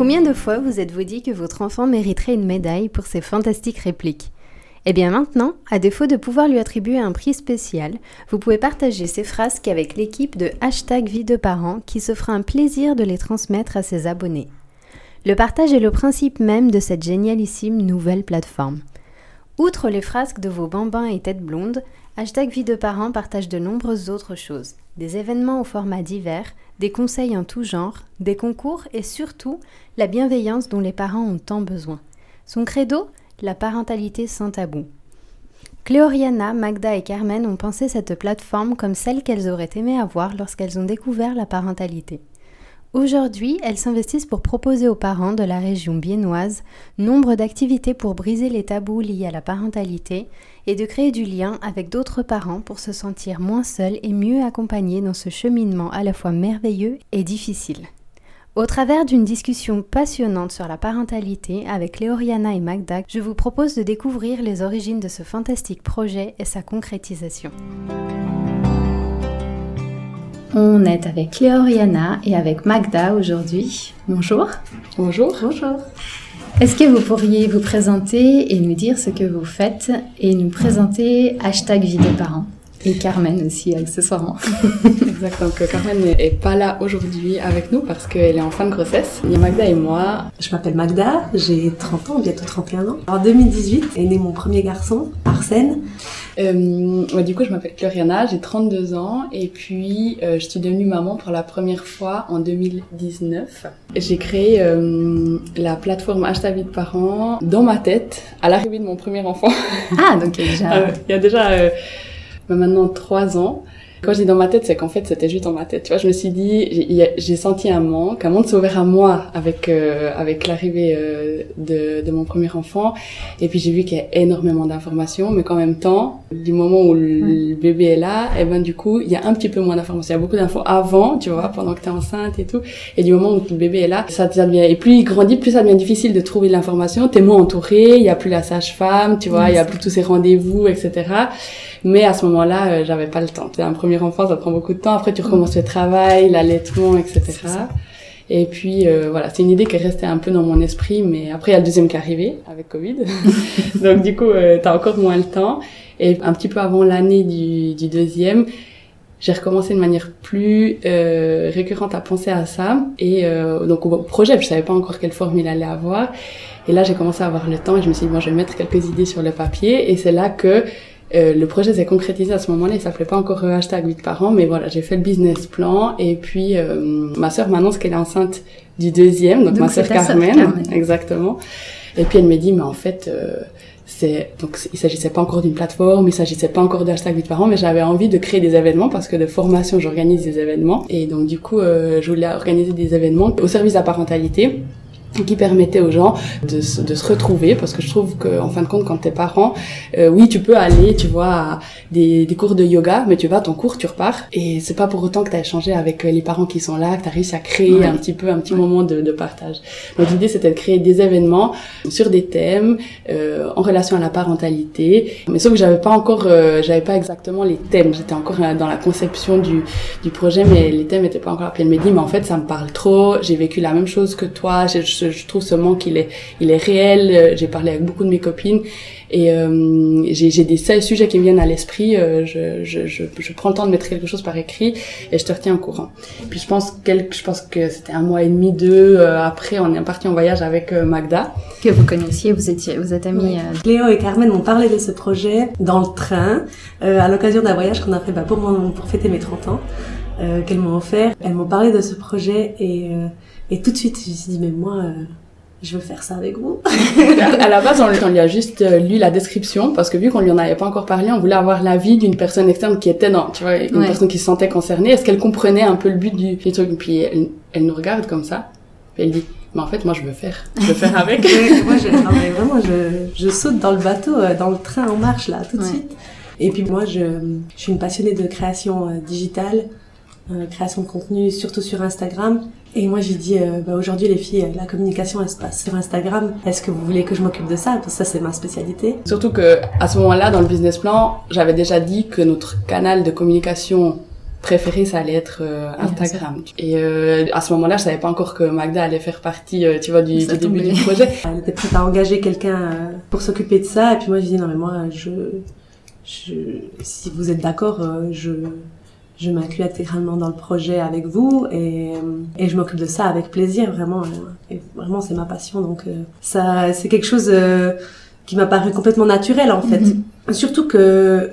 Combien de fois vous êtes-vous dit que votre enfant mériterait une médaille pour ses fantastiques répliques? Eh bien maintenant, à défaut de pouvoir lui attribuer un prix spécial, vous pouvez partager ces phrases avec l'équipe de hashtag vie de parents qui se fera un plaisir de les transmettre à ses abonnés. Le partage est le principe même de cette génialissime nouvelle plateforme. Outre les frasques de vos bambins et têtes blondes, Hashtag Vie parents partage de nombreuses autres choses. Des événements au format divers, des conseils en tout genre, des concours et surtout la bienveillance dont les parents ont tant besoin. Son credo La parentalité sans tabou. Cléoriana, Magda et Carmen ont pensé cette plateforme comme celle qu'elles auraient aimé avoir lorsqu'elles ont découvert la parentalité. Aujourd'hui, elles s'investissent pour proposer aux parents de la région biennoise nombre d'activités pour briser les tabous liés à la parentalité et de créer du lien avec d'autres parents pour se sentir moins seuls et mieux accompagnés dans ce cheminement à la fois merveilleux et difficile. Au travers d'une discussion passionnante sur la parentalité avec Léoriana et Magda, je vous propose de découvrir les origines de ce fantastique projet et sa concrétisation. On est avec Cléoriana et avec Magda aujourd'hui. Bonjour. Bonjour. Bonjour. Est-ce que vous pourriez vous présenter et nous dire ce que vous faites et nous présenter hashtag vie des parents? Et Carmen aussi accessoirement. Exactement, que Carmen n'est pas là aujourd'hui avec nous parce qu'elle est en fin de grossesse. Il y a Magda et moi. Je m'appelle Magda, j'ai 30 ans, bientôt 31 ans. En 2018 est né mon premier garçon, Arsène. Euh, du coup, je m'appelle Cloriana, j'ai 32 ans et puis euh, je suis devenue maman pour la première fois en 2019. J'ai créé euh, la plateforme Hashtag Vie de Parents dans ma tête à l'arrivée de mon premier enfant. Ah, donc il y a déjà... Euh, il y a déjà maintenant 3 ans. Quand je dis dans ma tête, c'est qu'en fait, c'était juste dans ma tête. Tu vois, je me suis dit, j'ai senti un manque, un monde s'est ouvert à moi avec euh, avec l'arrivée euh, de, de mon premier enfant. Et puis j'ai vu qu'il y a énormément d'informations, mais qu'en même temps, du moment où le bébé est là, et eh ben du coup, il y a un petit peu moins d'informations. Il y a beaucoup d'infos avant, tu vois, pendant que tu es enceinte et tout. Et du moment où le bébé est là, ça devient et plus il grandit, plus ça devient difficile de trouver l'information. T'es moins entouré, il y a plus la sage-femme, tu vois, il y a plus tous ces rendez-vous, etc. Mais à ce moment-là, euh, j'avais pas le temps. C'est un premier enfant, ça prend beaucoup de temps. Après, tu recommences le travail, l'allaitement, etc. Et puis euh, voilà, c'est une idée qui est restée un peu dans mon esprit, mais après il y a le deuxième qui est arrivé avec Covid, donc du coup euh, t'as encore moins le temps. Et un petit peu avant l'année du, du deuxième, j'ai recommencé de manière plus euh, récurrente à penser à ça et euh, donc au projet je savais pas encore quelle forme il allait avoir et là j'ai commencé à avoir le temps et je me suis dit bon je vais mettre quelques idées sur le papier et c'est là que euh, le projet s'est concrétisé à ce moment-là, il s'appelait pas encore euh, hashtag 8 parents, mais voilà, j'ai fait le business plan et puis euh, ma sœur m'annonce qu'elle est enceinte du deuxième, donc, ma sœur Carmen, exactement. Et puis elle me dit, mais en fait, c'est donc il s'agissait pas encore d'une plateforme, il s'agissait pas encore de hashtag 8 parents, mais j'avais envie de créer des événements parce que de formation j'organise des événements. Et donc du coup je voulais organiser des événements au service de la parentalité qui permettait aux gens de, se, de se retrouver parce que je trouve que en fin de compte quand t'es parent euh, oui tu peux aller tu vois à des, des, cours de yoga mais tu vas à ton cours tu repars. Et c'est pas pour autant que t'as échangé avec les parents qui sont là que t'as réussi à créer un petit peu un petit moment de, de partage. Donc l'idée c'était de créer des événements sur des thèmes euh, en relation à la parentalité. Mais sauf que j'avais pas encore euh, j'avais pas exactement les thèmes. J'étais encore dans la conception du, du projet mais les thèmes étaient pas encore puis elle me dit mais en fait ça me parle trop. J'ai vécu la même chose que toi. Je, trouve ce manque il est il est réel. Euh, j'ai parlé avec beaucoup de mes copines et euh, j'ai des sujets qui me viennent à l'esprit. Euh, je, je, je, je, prends le temps de mettre quelque chose par écrit et je te retiens au courant. Puis je pense quel, je pense que c'était un mois et demi deux euh, après on est parti en voyage avec Magda. Que vous connaissiez vous étiez vous êtes amis Léo et Carmen m'ont parlé de ce projet dans le train à l'occasion d'un voyage qu'on a fait bah, pour mon, pour fêter mes 30 ans qu'elles m'ont offert. Elles m'ont parlé de ce projet et et tout de suite, je me suis dit, mais moi, euh, je veux faire ça avec vous. à la base, on, lui a juste euh, lu la description parce que vu qu'on lui en avait pas encore parlé, on voulait avoir l'avis d'une personne externe qui était dans, tu vois, une personne qui se sentait concernée. Est-ce qu'elle comprenait un peu le but du, du truc? Puis elle, nous regarde comme ça, puis elle dit, mais en fait, moi, je veux faire. Je veux faire avec. moi, je, non, mais vraiment, je, je saute dans le bateau, euh, dans le train en marche là, tout de suite. Et puis moi, je, je suis une passionnée de création digitale, création de contenu, surtout sur Instagram. Et moi, j'ai dit, euh, bah, aujourd'hui, les filles, la communication, elle se passe sur Instagram. Est-ce que vous voulez que je m'occupe de ça? Parce que ça, c'est ma spécialité. Surtout que à ce moment-là, dans le business plan, j'avais déjà dit que notre canal de communication préféré, ça allait être euh, Instagram. Et euh, à ce moment-là, je savais pas encore que Magda allait faire partie, euh, tu vois, du, du début du projet. Elle était prête à engager quelqu'un pour s'occuper de ça. Et puis moi, je dis non mais moi, je, je si vous êtes d'accord, je je m'inclus intégralement dans le projet avec vous et, et je m'occupe de ça avec plaisir vraiment et vraiment c'est ma passion donc ça c'est quelque chose qui m'a paru complètement naturel en fait mm-hmm. surtout que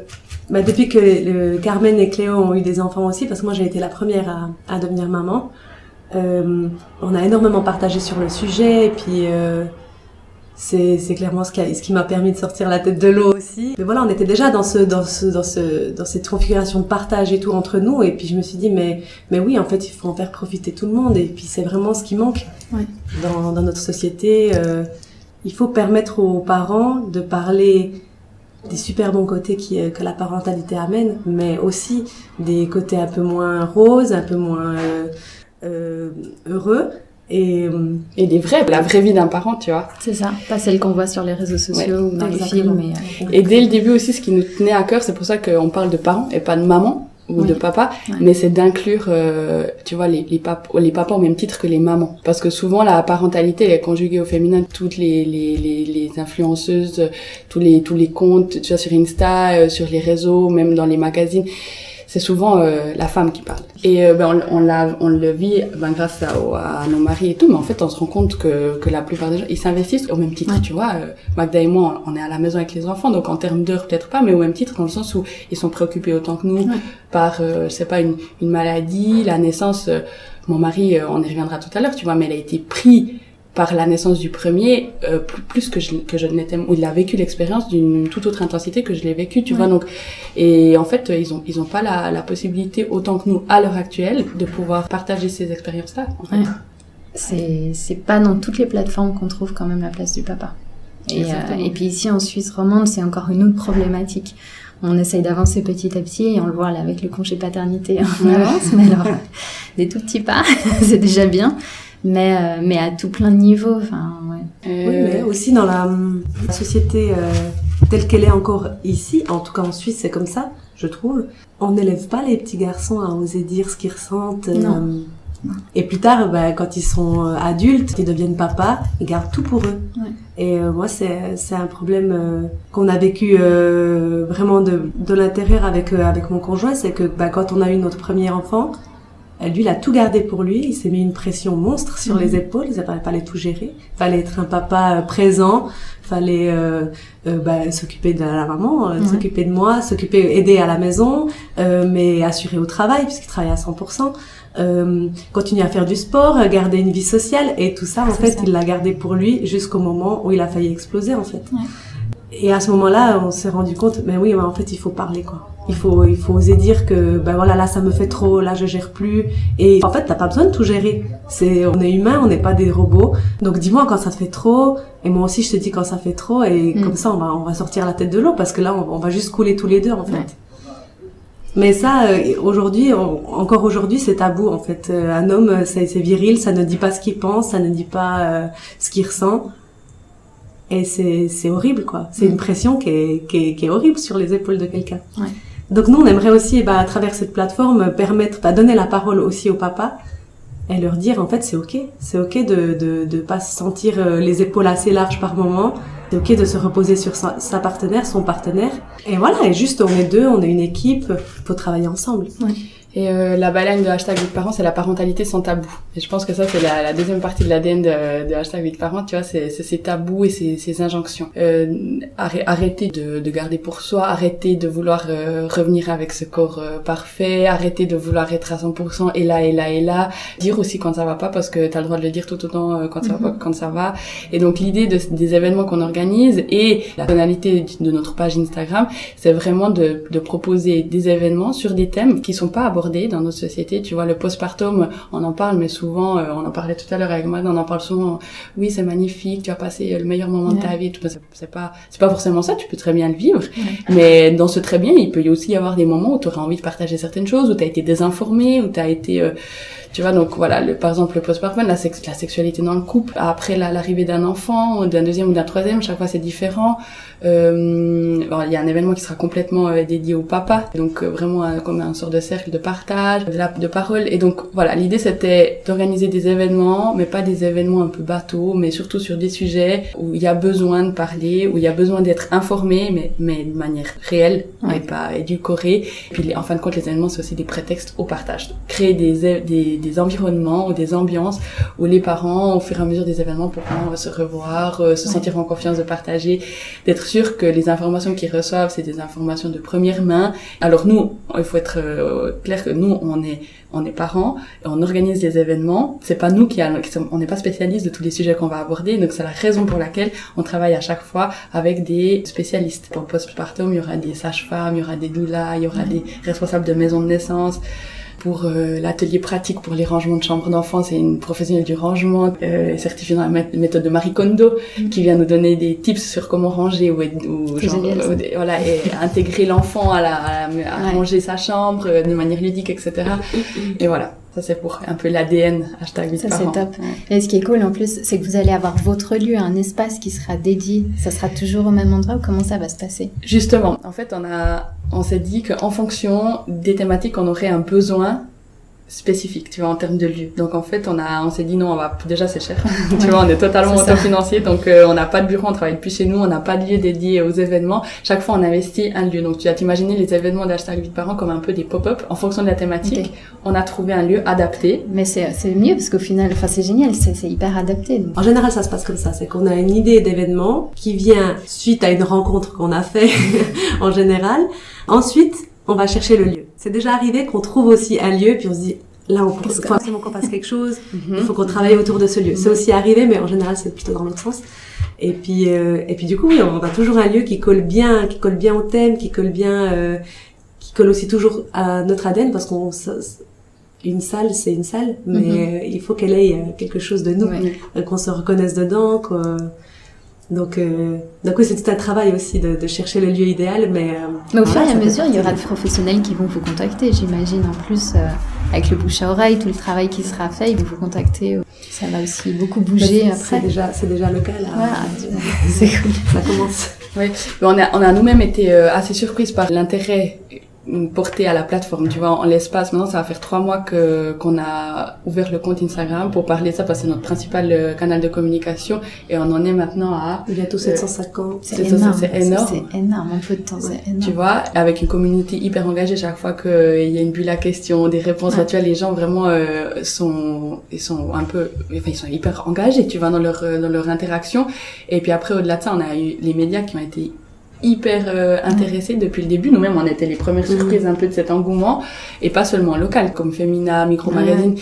bah, depuis que le Carmen et Cléo ont eu des enfants aussi, parce que moi j'ai été la première à, à devenir maman, euh, on a énormément partagé sur le sujet et puis euh, c'est clairement ce qui, ce qui m'a permis de sortir la tête de l'eau aussi. Mais voilà, on était déjà dans ce dans ce dans ce dans cette configuration de partage et tout entre nous et puis je me suis dit mais mais oui en fait il faut en faire profiter tout le monde et puis c'est vraiment ce qui manque ouais. dans dans notre société. Euh, il faut permettre aux parents de parler des super bons côtés qui, euh, que la parentalité amène, mais aussi des côtés un peu moins roses, un peu moins euh, euh heureux. Et, euh, et des vrais, la vraie vie d'un parent, tu vois. C'est ça, pas celle qu'on voit sur les réseaux sociaux ou dans les films. Et, et dès le début aussi, ce qui nous tenait à cœur, c'est pour ça qu'on parle de parents et pas de maman, ou de papa, mais c'est d'inclure, euh, tu vois, les, les, pap les papas au même titre que les mamans. Parce que souvent, la parentalité est conjuguée au féminin. Toutes les, les, les, les, influenceuses, tous les, tous les comptes, tu vois, sur Insta, euh, sur les réseaux, même dans les magazines, c'est souvent euh, la femme qui parle. Et euh, ben, on, on, l'a, on le vit ben, grâce à, à, nos maris et tout, mais en fait, on se rend compte que, que la plupart des gens, ils s'investissent au même titre, tu vois. Euh, Magda et moi, on est à la maison avec les enfants, donc en termes d'heures, peut-être pas, mais au même titre, dans le sens où ils sont préoccupés autant que nous par, je sais pas, une, une maladie, la naissance. mon mari, on y reviendra tout à l'heure, tu vois, mais il a été pris par la naissance du premier, euh, plus, plus, que je, que je n'étais, où il a vécu l'expérience d'une toute autre intensité que je l'ai vécu, tu vois. Donc, et en fait, ils ont, ils ont pas la, la possibilité autant que nous à l'heure actuelle de pouvoir partager ces expériences-là. En fait. C'est, c'est pas dans toutes les plateformes qu'on trouve quand même la place du papa. Et, euh, et puis ici en Suisse romande, c'est encore une autre problématique. On essaye d'avancer petit à petit et on le voit là avec le congé paternité, on avance, mais alors des tout petits pas, c'est déjà bien mais, euh, mais à tout plein de niveaux. Enfin, ouais. Oui, mais aussi dans la, société euh, telle qu'elle est encore ici, en tout cas en Suisse, c'est comme ça, je trouve. On n'élève pas les petits garçons à oser dire ce qu'ils ressentent. Non. Euh, et plus tard, bah, quand ils sont adultes, ils deviennent papa, ils gardent tout pour eux. Ouais. Et moi, c'est c'est un problème qu'on a vécu vraiment de de l'intérieur avec avec mon conjoint, c'est que bah, quand on a eu notre premier enfant, lui, il a tout gardé pour lui. Il s'est mis une pression monstre sur les mhm. épaules. Il fallait tout gérer. Il fallait être un papa euh, présent. Il fallait euh, euh, bah, s'occuper de la maman, euh, s'occuper de moi, s'occuper, aider à la maison, euh, mais assurer au travail puisqu'il travaille à 100%. Euh, continuer à faire du sport, garder une vie sociale et tout ça en fait il l'a gardé pour lui jusqu'au moment où il a failli exploser en fait. Ouais. Et à ce moment-là, on s'est rendu compte, mais oui, mais en fait, il faut parler, quoi. Il faut, il faut oser dire que, ben voilà, là, ça me fait trop, là, je gère plus. Et en fait, t'as pas besoin de tout gérer. C'est, on est humain, on n'est pas des robots. Donc, dis-moi quand ça te fait trop. Et moi aussi, je te dis quand ça fait trop. Et mm. comme ça, on va, on va sortir la tête de l'eau parce que là, on, va juste couler tous les deux, en fait. Mais ça, euh, aujourd'hui, encore aujourd'hui, c'est tabou, en fait. Euh, un homme, c'est viril, ça ne dit pas ce qu'il pense, ça ne dit pas euh, ce qu'il ressent. Et c'est, c'est horrible, quoi. C'est une mm. pression qui est, qui, est, qui est horrible sur les épaules de quelqu'un. Ouais. Donc nous, on aimerait aussi, bah, à travers cette plateforme, permettre, bah, donner la parole aussi aux papas et leur dire, en fait, c'est ok. C'est ok de, de, de pas se sentir euh, les épaules assez larges par moment. C'est ok de se reposer sur sa, partenaire, son partenaire. Et voilà, et juste, on est deux, on est une équipe, faut travailler ensemble. Et euh, la baleine de hashtag 8 parents, c'est la parentalité sans tabou. Et je pense que ça, c'est la, la, deuxième partie de l'ADN de, de hashtag 8 parents, tu vois, c'est ces tabous et ces, ces injonctions. Euh, arrêter de, de, garder pour soi, arrêter de vouloir euh, revenir avec ce corps euh, parfait, arrêter de vouloir être à 100% et là, et là, et là. Dire aussi quand ça va pas, parce que tu as le droit de le dire tout autant euh, quand ça va pas mhm. quand ça va. Et donc l'idée de, des événements qu'on organise et la tonalité de notre page Instagram, c'est vraiment de, de proposer des événements sur des thèmes qui sont pas abordés dans notre société. Tu vois, le postpartum, on en parle, mais souvent, euh, on en parlait tout à l'heure avec moi, on en parle souvent. Oui, c'est magnifique, tu as passé le meilleur moment de ta vie. C'est pas, c'est pas forcément ça. Tu peux très bien le vivre, mais dans ce très bien, il peut y aussi y avoir des moments où tu aurais envie de partager certaines choses, où tu as été désinformé, où tu as été euh, tu vois, donc voilà, le, par exemple, le postpartum, la, sex la sexualité dans le couple, après l'arrivée d'un enfant, d'un deuxième ou d'un troisième, chaque fois c'est différent. Euh, bon, il y a un événement qui sera complètement euh, dédié au papa, donc vraiment comme un sort de cercle de partage partage, de, la, de parole. Et donc voilà, l'idée c'était d'organiser des événements, mais pas des événements un peu bateaux, mais surtout sur des sujets où il y a besoin de parler, où il y a besoin d'être informé, mais, mais de manière réelle, et pas édulcorée. Puis en fin de compte, les événements c'est aussi des prétextes au partage. Créer des, des, des environnements ou des ambiances où les parents, au fur et à mesure des événements, pourront se revoir, euh, se sentir en confiance de partager, d'être sûr que les informations qu'ils reçoivent, c'est des informations de première main. Alors nous, il faut être euh, clair que nous, on est on est parents et on organise des événements. C'est pas nous qui, on n'est pas spécialistes de tous les sujets qu'on va aborder, donc c'est la raison pour laquelle on travaille à chaque fois avec des spécialistes. Pour le postpartum, il y aura des sages-femmes, il y aura des doulas, il y aura des responsables de maisons de naissance pour euh, l'atelier pratique pour les rangements de chambres d'enfants. C'est une professionnelle du rangement euh, certifiée dans la méthode de Marie Kondo mm. qui vient nous donner des tips sur comment ranger ou, ou genre, euh, voilà et intégrer l'enfant à, la, à, ranger sa chambre euh, de manière ludique, etc. et voilà. Ça, c'est pour un peu l'ADN, hashtag Ça, c'est top. Et ce qui est cool, en plus, c'est que vous allez avoir votre lieu, un espace qui sera dédié. Ça sera toujours au même endroit ou comment ça va se passer? Justement. En fait, on a, on s'est dit qu'en fonction des thématiques, on aurait un besoin spécifique, tu vois, en termes de lieu. Donc en fait, on a, on s'est dit non, on va déjà c'est cher, tu vois, on est totalement autofinancier, donc euh, on n'a pas de bureau, on travaille plus chez nous, on n'a pas de lieu dédié aux événements. Chaque fois, on investit un lieu. Donc tu vas t'imaginer les événements d'hashtag de parents comme un peu des pop-up en fonction de la thématique. On a trouvé un lieu adapté. Mais c'est c'est mieux parce qu'au final, enfin c'est génial, c'est c'est hyper adapté. En général, ça se passe comme ça, c'est qu'on a une idée d'événement qui vient suite à une rencontre qu'on a fait en général. Ensuite, on va chercher le lieu. C'est déjà arrivé qu'on trouve aussi un lieu, puis on se dit, là, on faut absolument qu'on fasse quelque chose, il faut qu'on travaille autour de ce lieu. C'est aussi arrivé, mais en général, c'est plutôt dans l'autre sens. Et puis, euh, et puis du coup, oui, on a toujours un lieu qui colle bien, qui colle bien au thème, qui colle bien, euh, qui colle aussi toujours à notre ADN, parce qu'on une salle, c'est une salle, mais mm-hmm. il faut qu'elle ait quelque chose de nous, qu'on se reconnaisse dedans, quoi. Donc, euh, donc oui, c'est tout un travail aussi de, de, chercher le lieu idéal, mais... Euh, mais au fur et à mesure, il y aura des professionnels qui vont vous contacter, j'imagine. En plus, euh, avec le bouche à oreille, tout le travail qui sera fait, ils vont vous contacter. Ça va aussi beaucoup bouger bah, après. C'est déjà, c'est déjà le cas là. c'est cool. Ça commence. Oui, on a, on a nous-mêmes été euh, assez surprises par l'intérêt portée à la plateforme. Tu vois, en l'espace, maintenant, ça va faire trois mois que qu'on a ouvert le compte Instagram pour parler de ça parce que c'est notre principal euh, canal de communication et on en est maintenant à bientôt 750. C'est énorme. C'est énorme. C'est énorme. Un peu de temps, c'est énorme. Tu vois, avec une communauté hyper engagée chaque fois qu'il euh, y a une bulle à questions, des réponses. Tu vois, les gens vraiment euh, sont ils sont un peu, enfin ils sont hyper engagés. Tu vois dans leur dans leur interaction. Et puis après au-delà de ça, on a eu les médias qui ont été hyper euh, intéressés depuis le début. Nous-mêmes, on était les premières mhm. surprises un peu de cet engouement, et pas seulement local, comme Femina, Micro Magazine,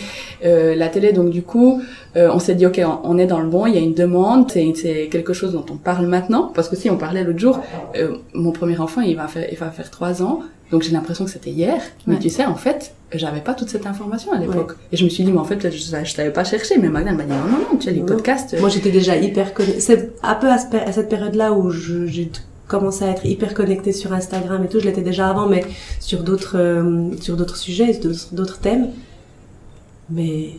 euh, la télé. Donc du coup, euh, on s'est dit, ok, on, est dans le bon, il y a une demande, c'est quelque chose dont on parle maintenant, parce que si on parlait l'autre jour, euh, mon premier enfant, il va faire, il va faire trois ans, donc j'ai l'impression que c'était hier, mais tu sais, en fait, j'avais pas toute cette information à l'époque. Et je me suis dit, mais en fait, peut-être je, je t'avais pas cherché, mais Magdalene m'a dit, non, non, non, tu as les podcasts. Moi, j'étais déjà hyper connue. C'est un peu à, à cette période-là où j'ai commencé à être hyper connectée sur Instagram et tout. Je l'étais déjà avant, mais sur d'autres euh, sur d'autres sujets, d'autres thèmes. Mais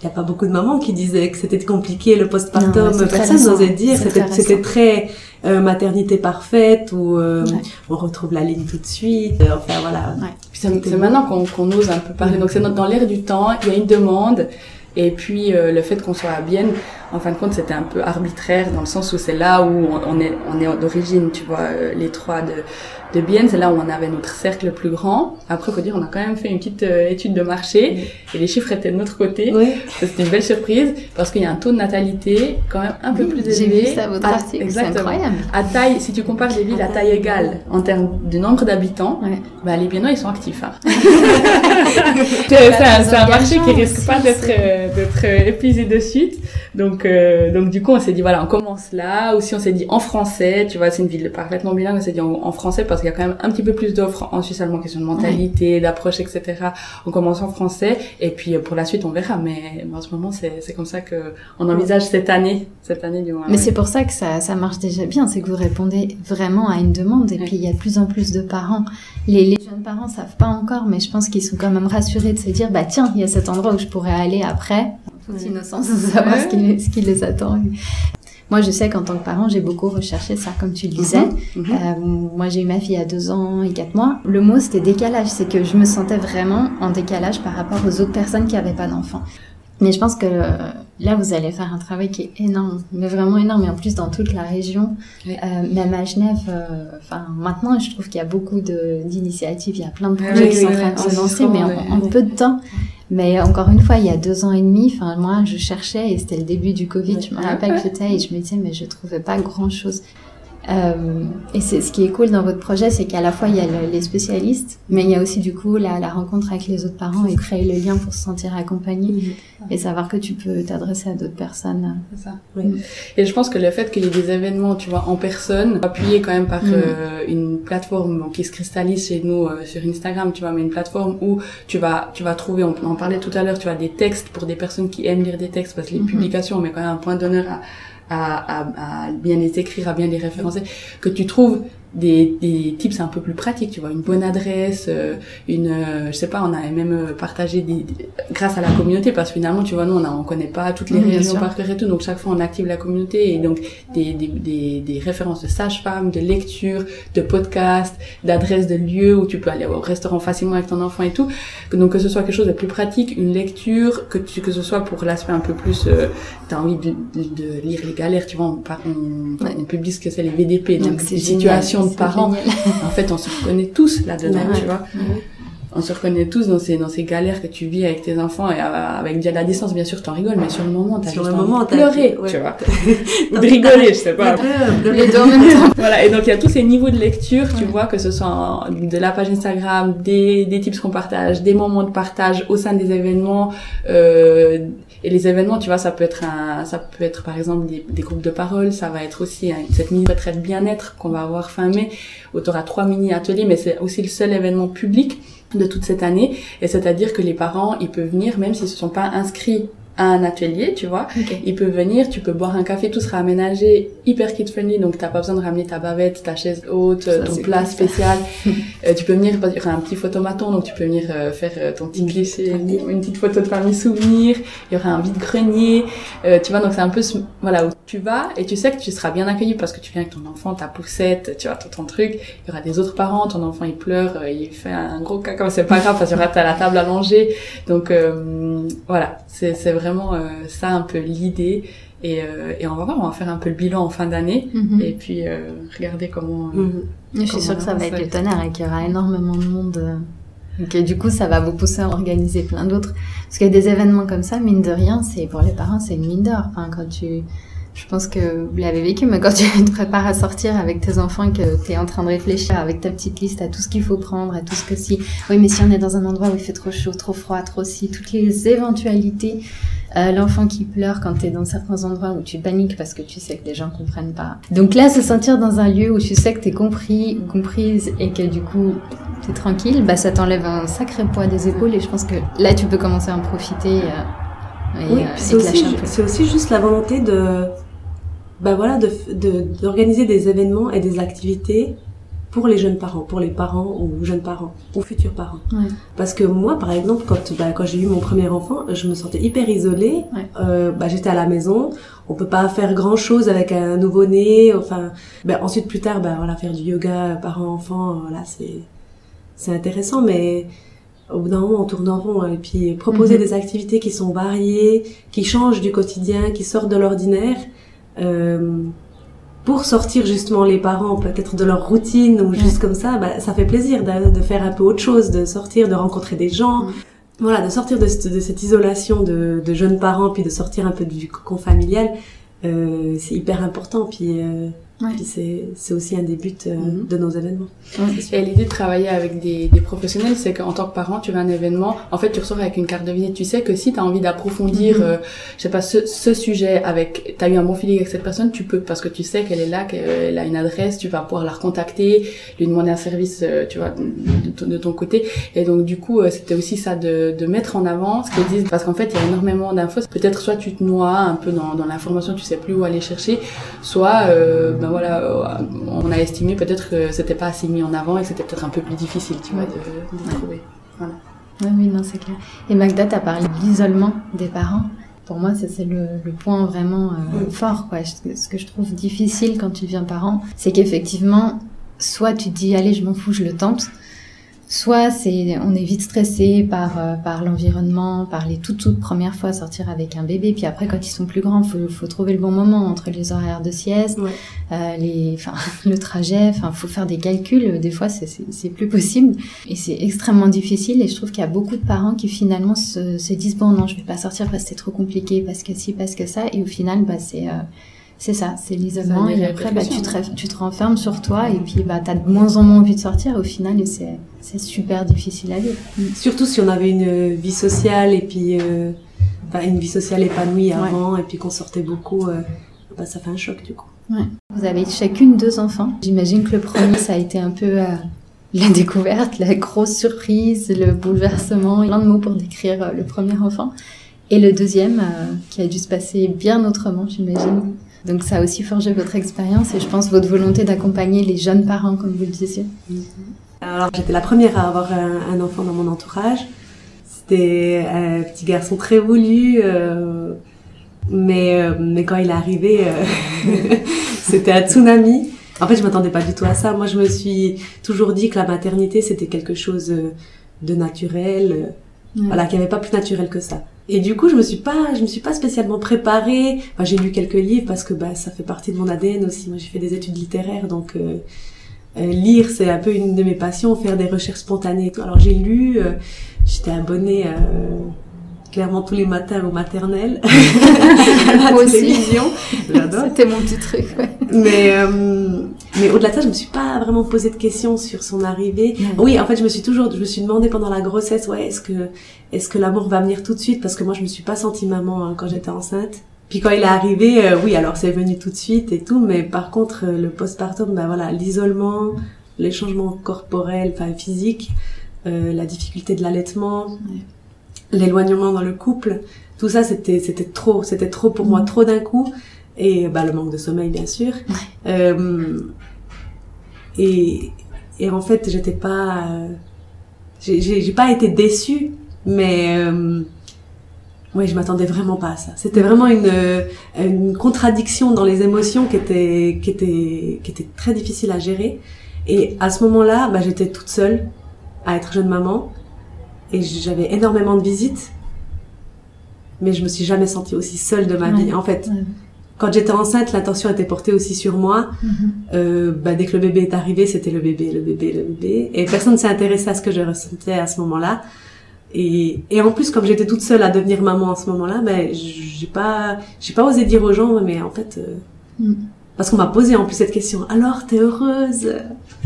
il n'y a pas beaucoup de mamans qui disaient que c'était compliqué le postpartum. Personne n'osait dire. C'était très euh, maternité parfaite ou euh, on retrouve la ligne tout de suite. enfin voilà. Ouais. C'est maintenant qu'on ose un peu parler. Donc c'est dans l'air du temps. Il y a une demande. Et puis euh, le fait qu'on soit à Bienne, en fin de compte, c'était un peu arbitraire dans le sens où c'est là où on, est, on est d'origine, tu vois, euh, les trois de, de Bienne, c'est là où on avait notre cercle le plus grand. Après, faut dire, on a quand même fait une petite euh, étude de marché et les chiffres étaient de notre côté. Oui. C'était une belle surprise parce qu'il y a un taux de natalité quand même un peu plus élevé. J'ai vu ça, votre article, c'est incroyable. À taille, si tu compares des villes à taille égale en termes de nombre d'habitants, bah, les Biennois, ils sont actifs. Hein. c'est un, marché qui risque pas d'être euh, d'être épuisé de suite. Donc, euh, donc du coup, on s'est dit, voilà, on commence là. Ou si on s'est dit en français, tu vois, c'est une ville parfaitement bilingue, on s'est dit en, français parce qu'il y a quand même un petit peu plus d'offres en Suisse allemand, question de mentalité, d'approche, etc. On commence en français. Et puis, euh, pour la suite, on verra. Mais, en ce moment, c'est comme ça que on envisage cette année, cette année du moins. Mais c'est pour ça que ça, ça marche déjà bien. C'est que vous répondez vraiment à une demande. Et puis, il y a de plus en plus de parents. Les, les jeunes parents savent pas encore, mais je pense qu'ils sont quand même rassurés de se dire, bah tiens, il y a cet endroit où je pourrais aller après toute innocence de savoir ce, qui, ce qui les attend. Moi, je sais qu'en tant que parent, j'ai beaucoup recherché ça, comme tu le disais. Mhm, mhm. Euh, moi, j'ai eu ma fille à deux ans et quatre mois. Le mot, c'était décalage. C'est que je me sentais vraiment en décalage par rapport aux autres personnes qui n'avaient pas d'enfants. Mais je pense que euh, là, vous allez faire un travail qui est énorme, mais vraiment énorme, et en plus dans toute la région, Oui. euh, même à Genève. euh, maintenant, je trouve qu'il y a beaucoup d'initiatives, il y a plein de projets oui, qui sont en train de se lancer, mais en, peu de temps. Mais encore une fois, il y a deux ans et demi, enfin moi, je cherchais et c'était le début du Covid. Je me rappelle que j'étais et je me disais, mais je trouvais pas grand chose. Euh, et c'est ce qui est cool dans votre projet, c'est qu'à la fois il y a le- les spécialistes, mais il y a aussi du coup la, la rencontre avec les autres parents et créer le lien pour se sentir accompagné et savoir que tu peux t'adresser à d'autres personnes. C'est ça. Oui. Et je pense que le fait qu'il y ait des événements, tu vois, en personne, appuyé quand même par Mm. euh, une plateforme bon, qui se cristallise chez nous euh, sur Instagram, tu vois, mais une plateforme où tu vas, tu vas trouver, on en parlait tout à l'heure, tu vois, des textes pour des personnes qui aiment lire des textes, parce que les Mhm. publications, on met quand même un point d'honneur à, à, à, à bien les écrire, à bien les référencer, que tu trouves des, des tips un peu plus pratiques, tu vois, une bonne adresse, euh, une, euh, je sais pas, on a même euh, partagé des, grâce à la communauté, parce que finalement, tu vois, nous, on, a, on connaît pas toutes les bien régions par cœur et tout, donc chaque fois, on active la communauté, et donc des, des, des, des références de sages-femmes, de lecture, de podcasts, d'adresses de lieux où tu peux aller au restaurant facilement avec ton enfant et tout. Que- Donc que ce soit quelque chose de plus pratique, une lecture, que, tu, que ce soit pour l'aspect un peu plus, euh, t'as envie de, de, de lire les galères, tu vois, on, on, on publie ce que c'est les VDP, donc, c'est des de parents. En fait, on se reconnaît tous là-dedans, Ouais. tu vois. On se reconnaît tous dans ces, dans ces galères que tu vis avec tes enfants et euh, avec de la distance, bien sûr, t'en rigoles, mais sur le moment, t'as juste le envie moment, de pleurer, ouais. tu vois. Ou de rigoler, je sais pas. Les deux en même temps. Voilà, et donc il y a tous ces niveaux de lecture, tu vois, que ce soit en- de la page Instagram, des, des tips qu'on partage, des moments de partage au sein des événements. Euh, et les événements, tu vois, ça peut être un, ça peut être par exemple des, des groupes de parole, ça va être aussi un- cette mini retraite bien-être qu'on va avoir fin mai, où tu auras trois mini ateliers, mais c'est aussi le seul événement public de toute cette année. Et c'est-à-dire que les parents, ils peuvent venir même s'ils se sont pas inscrits à un atelier, tu vois. Il peut venir, tu peux boire un café, tout sera aménagé hyper kid friendly, donc t'as pas besoin de ramener ta bavette, ta chaise haute, Ça, ton plat cool, spécial. Euh, tu peux venir, il y aura un petit photomaton, donc tu peux venir euh, faire euh, ton petit cliché, une petite photo de famille souvenir. Il y aura un vide grenier, euh, tu vois. Donc c'est un peu, ce- voilà, où tu vas et tu sais que tu seras bien accueilli parce que tu viens avec ton enfant, ta poussette, tu vois, tout ton truc. Il y aura des autres parents, ton enfant il pleure, il fait un gros caca, c'est pas grave parce qu'il y aura à la table allongée. Donc euh, voilà, c'est c'est vraiment euh, ça un peu l'idée. Et, euh, et on va voir, on va faire un peu le bilan en fin d'année Mhm. et puis euh, regarder comment. Mhm. Je suis sûre que ça va être le tonnerre et qu'il y aura énormément de monde. euh, Donc euh, du coup, ça va vous pousser à organiser plein d'autres. Parce a des événements comme ça, mine de rien, c'est pour les parents, c'est une mine d'or. Enfin, quand tu, je pense que vous l'avez vécu, mais quand tu te prépares à sortir avec tes enfants et que tu es en train de réfléchir avec ta petite liste à tout ce qu'il faut prendre, à tout ce que si, oui, mais si on est dans un endroit où il fait trop chaud, trop froid, trop si, toutes les éventualités, euh, l'enfant qui pleure quand tu es dans certains endroits où tu paniques parce que tu sais que les gens comprennent pas. Donc là, se sentir dans un lieu où tu sais que tu es compris, comprise et que du coup tu es tranquille, bah ça t'enlève un sacré poids des épaules et je pense que là tu peux commencer à en profiter euh, et, Oui, euh, aussi, c'est aussi juste la volonté de, bah voilà, de, de, d'organiser des événements et des activités pour les jeunes parents, pour les parents ou jeunes parents ou futurs parents. Ouais. Parce que moi, par exemple, quand, bah, quand j'ai eu mon premier enfant, je me sentais hyper isolée. Ouais. Euh, bah, j'étais à la maison, on peut pas faire grand chose avec un nouveau-né. Enfin, bah, ensuite plus tard, bah voilà, faire du yoga parent-enfant, voilà, c'est c'est intéressant, mais au bout d'un moment, on tourne en rond. hein. et puis proposer Mhm. des activités qui sont variées, qui changent du quotidien, qui sortent de l'ordinaire. Euh, pour sortir justement les parents peut-être de leur routine ou juste comme ça, bah, ça fait plaisir de, de faire un peu autre chose, de sortir, de rencontrer des gens. Mm. Voilà, de sortir de, cette- de cette isolation de, de jeunes parents, puis de sortir un peu du cocon familial, euh, c'est hyper important. Puis, euh, Ouais. c'est, c'est aussi un des buts euh, Mhm. de nos événements. Et l'idée de travailler avec des, des professionnels, c'est qu'en tant que parent, tu vas à un événement, en fait, tu ressors avec une carte de visite. Tu sais que si tu as envie d'approfondir, Mhm. euh, je sais pas, ce, ce sujet avec, tu as eu un bon feeling avec cette personne, tu peux, parce que tu sais qu'elle est là, qu'elle a une adresse, tu vas pouvoir la recontacter, lui demander un service, euh, tu vois, de, ton- de ton côté. Et donc, du coup, c'était aussi ça de, de mettre en avant ce qu'ils disent, parce qu'en fait, il y a énormément d'infos. Peut-être soit tu te noies un peu dans, dans l'information, tu sais plus où aller chercher, soit, euh, ben voilà, euh, on a estimé peut-être que c'était pas assez mis en avant et que c'était peut-être un peu plus difficile, tu vois, de, de trouver. Oui, oui, non, c'est clair. Et Magda, t'as parlé de l'isolement des parents. pour moi, c'est le, le, point vraiment euh, fort. Quoi. Ce que je trouve difficile quand tu deviens parent, c'est qu'effectivement, soit tu te dis allez, je m'en fous, je le tente, soit c'est on est vite stressé par euh, par l'environnement, par les toutes toutes premières fois sortir avec un bébé, puis après quand ils sont plus grands, faut faut trouver le bon moment entre les horaires de sieste, euh, les enfin le trajet, enfin faut faire des calculs. Des fois c'est c'est plus possible. Et c'est extrêmement difficile. Et je trouve qu'il y a beaucoup de parents qui finalement se, se disent bon non je vais pas sortir parce que c'est trop compliqué, parce que si, parce que ça, et au final bah c'est euh, c'est ça, c'est l'isolement. Et après, bah, tu, te, tu te renfermes sur toi et puis bah, tu as de moins en moins envie de sortir. Au final, c'est super difficile à vivre. Surtout si on avait une vie sociale et puis euh, une vie sociale épanouie avant et puis qu'on sortait beaucoup, euh, bah, ça fait un choc du coup. Ouais. Vous avez chacune deux enfants. J'imagine que le premier, ça a été un peu euh, la découverte, la grosse surprise, le bouleversement. Plein de mots pour décrire euh, le premier enfant. Et le deuxième, qui a dû se passer bien autrement, j'imagine. Donc ça a aussi forgé votre expérience et je pense votre volonté d'accompagner les jeunes parents, comme vous le disiez. Mhm. Alors j'étais la première à avoir un, enfant dans mon entourage. C'était un petit garçon très voulu, euh, mais, euh, mais quand il est arrivé, euh, c'était un tsunami. En fait, je m'attendais pas du tout à ça. Moi, je me suis toujours dit que la maternité, c'était quelque chose de naturel, voilà, qu'il n'y avait pas plus naturel que ça. Et du coup, je me suis pas, je me suis pas spécialement préparée. Enfin, j'ai lu quelques livres parce que bah, ça fait partie de mon ADN aussi. Moi, j'ai fait des études littéraires, donc euh, euh lire, c'est un peu une de mes passions, faire des recherches spontanées. Alors, j'ai lu, euh, j'étais abonnée euh, clairement tous les matins au maternel à la télévision. C'était mon petit truc. Ouais. Mais euh, mais au-delà de ça, je me suis pas vraiment posé de questions sur son arrivée. Oui, en fait, je me suis toujours, je me suis demandé pendant la grossesse, ouais, est-ce que est-ce que l'amour va venir tout de suite? Parce que moi, je me suis pas sentie maman hein, quand j'étais enceinte. Puis quand il est arrivé, euh, oui, alors c'est venu tout de suite et tout, mais par contre, euh, le postpartum, ben voilà, l'isolement, les changements corporels, enfin physiques, la difficulté de l'allaitement l'éloignement dans le couple, tout ça c'était c'était trop, c'était trop pour moi, mm. trop d'un coup et bah le manque de sommeil bien sûr. Euh, et et en fait j'étais pas, euh, j'ai pas été déçue, mais euh, ouais je m'attendais vraiment pas à ça. C'était vraiment une une contradiction dans les émotions qui était qui était qui était très difficile à gérer. Et à ce moment-là, bah, j'étais toute seule à être jeune maman et j'avais énormément de visites, mais je me suis jamais sentie aussi seule de ma vie. En fait, quand j'étais enceinte, l'attention était portée aussi sur moi. Mm-hmm. euh, bah, dès que le bébé est arrivé, c'était le bébé, le bébé, le bébé, et personne ne s'est intéressé à ce que je ressentais à ce moment-là. Et, et en plus, comme j'étais toute seule à devenir maman à ce moment-là, ben j'ai pas, j'ai pas osé dire aux gens, mais en fait, euh, mm. parce qu'on m'a posé en plus cette question. Alors, t'es heureuse?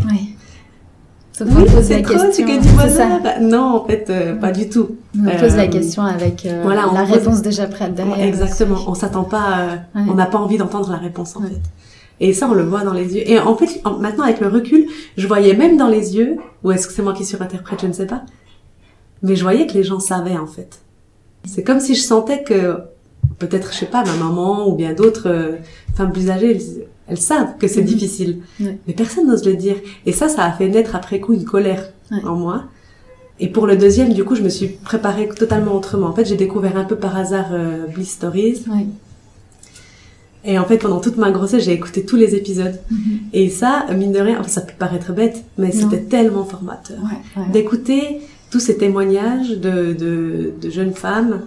Oui. Ça oui, c'est trop, c'est que du bonheur. Non, en fait, euh, pas du tout. On pose la euh, question avec euh, voilà, la réponse déjà prête derrière. Exactement. On s'attend pas, on n'a pas envie d'entendre la réponse en fait. Et ça, on le voit dans les yeux. Et en fait, maintenant avec le recul, je voyais même dans les yeux, ou est-ce que c'est moi qui surinterprète, je ne sais pas. Mais je voyais que les gens savaient en fait. C'est comme si je sentais que peut-être, je sais pas, ma maman ou bien d'autres femmes plus âgées, elles savent que c'est mhm. difficile. Mais personne n'ose le dire. Et ça, ça a fait naître après coup une colère en moi. Et pour le deuxième, du coup, je me suis préparée totalement autrement. En fait, j'ai découvert un peu par hasard euh, Bliss Stories. Et en fait, pendant toute ma grossesse, j'ai écouté tous les épisodes. Mhm. Et ça, mine de rien, enfin, ça peut paraître bête, mais c'était tellement formateur. D'écouter tous ces témoignages de, de, de jeunes femmes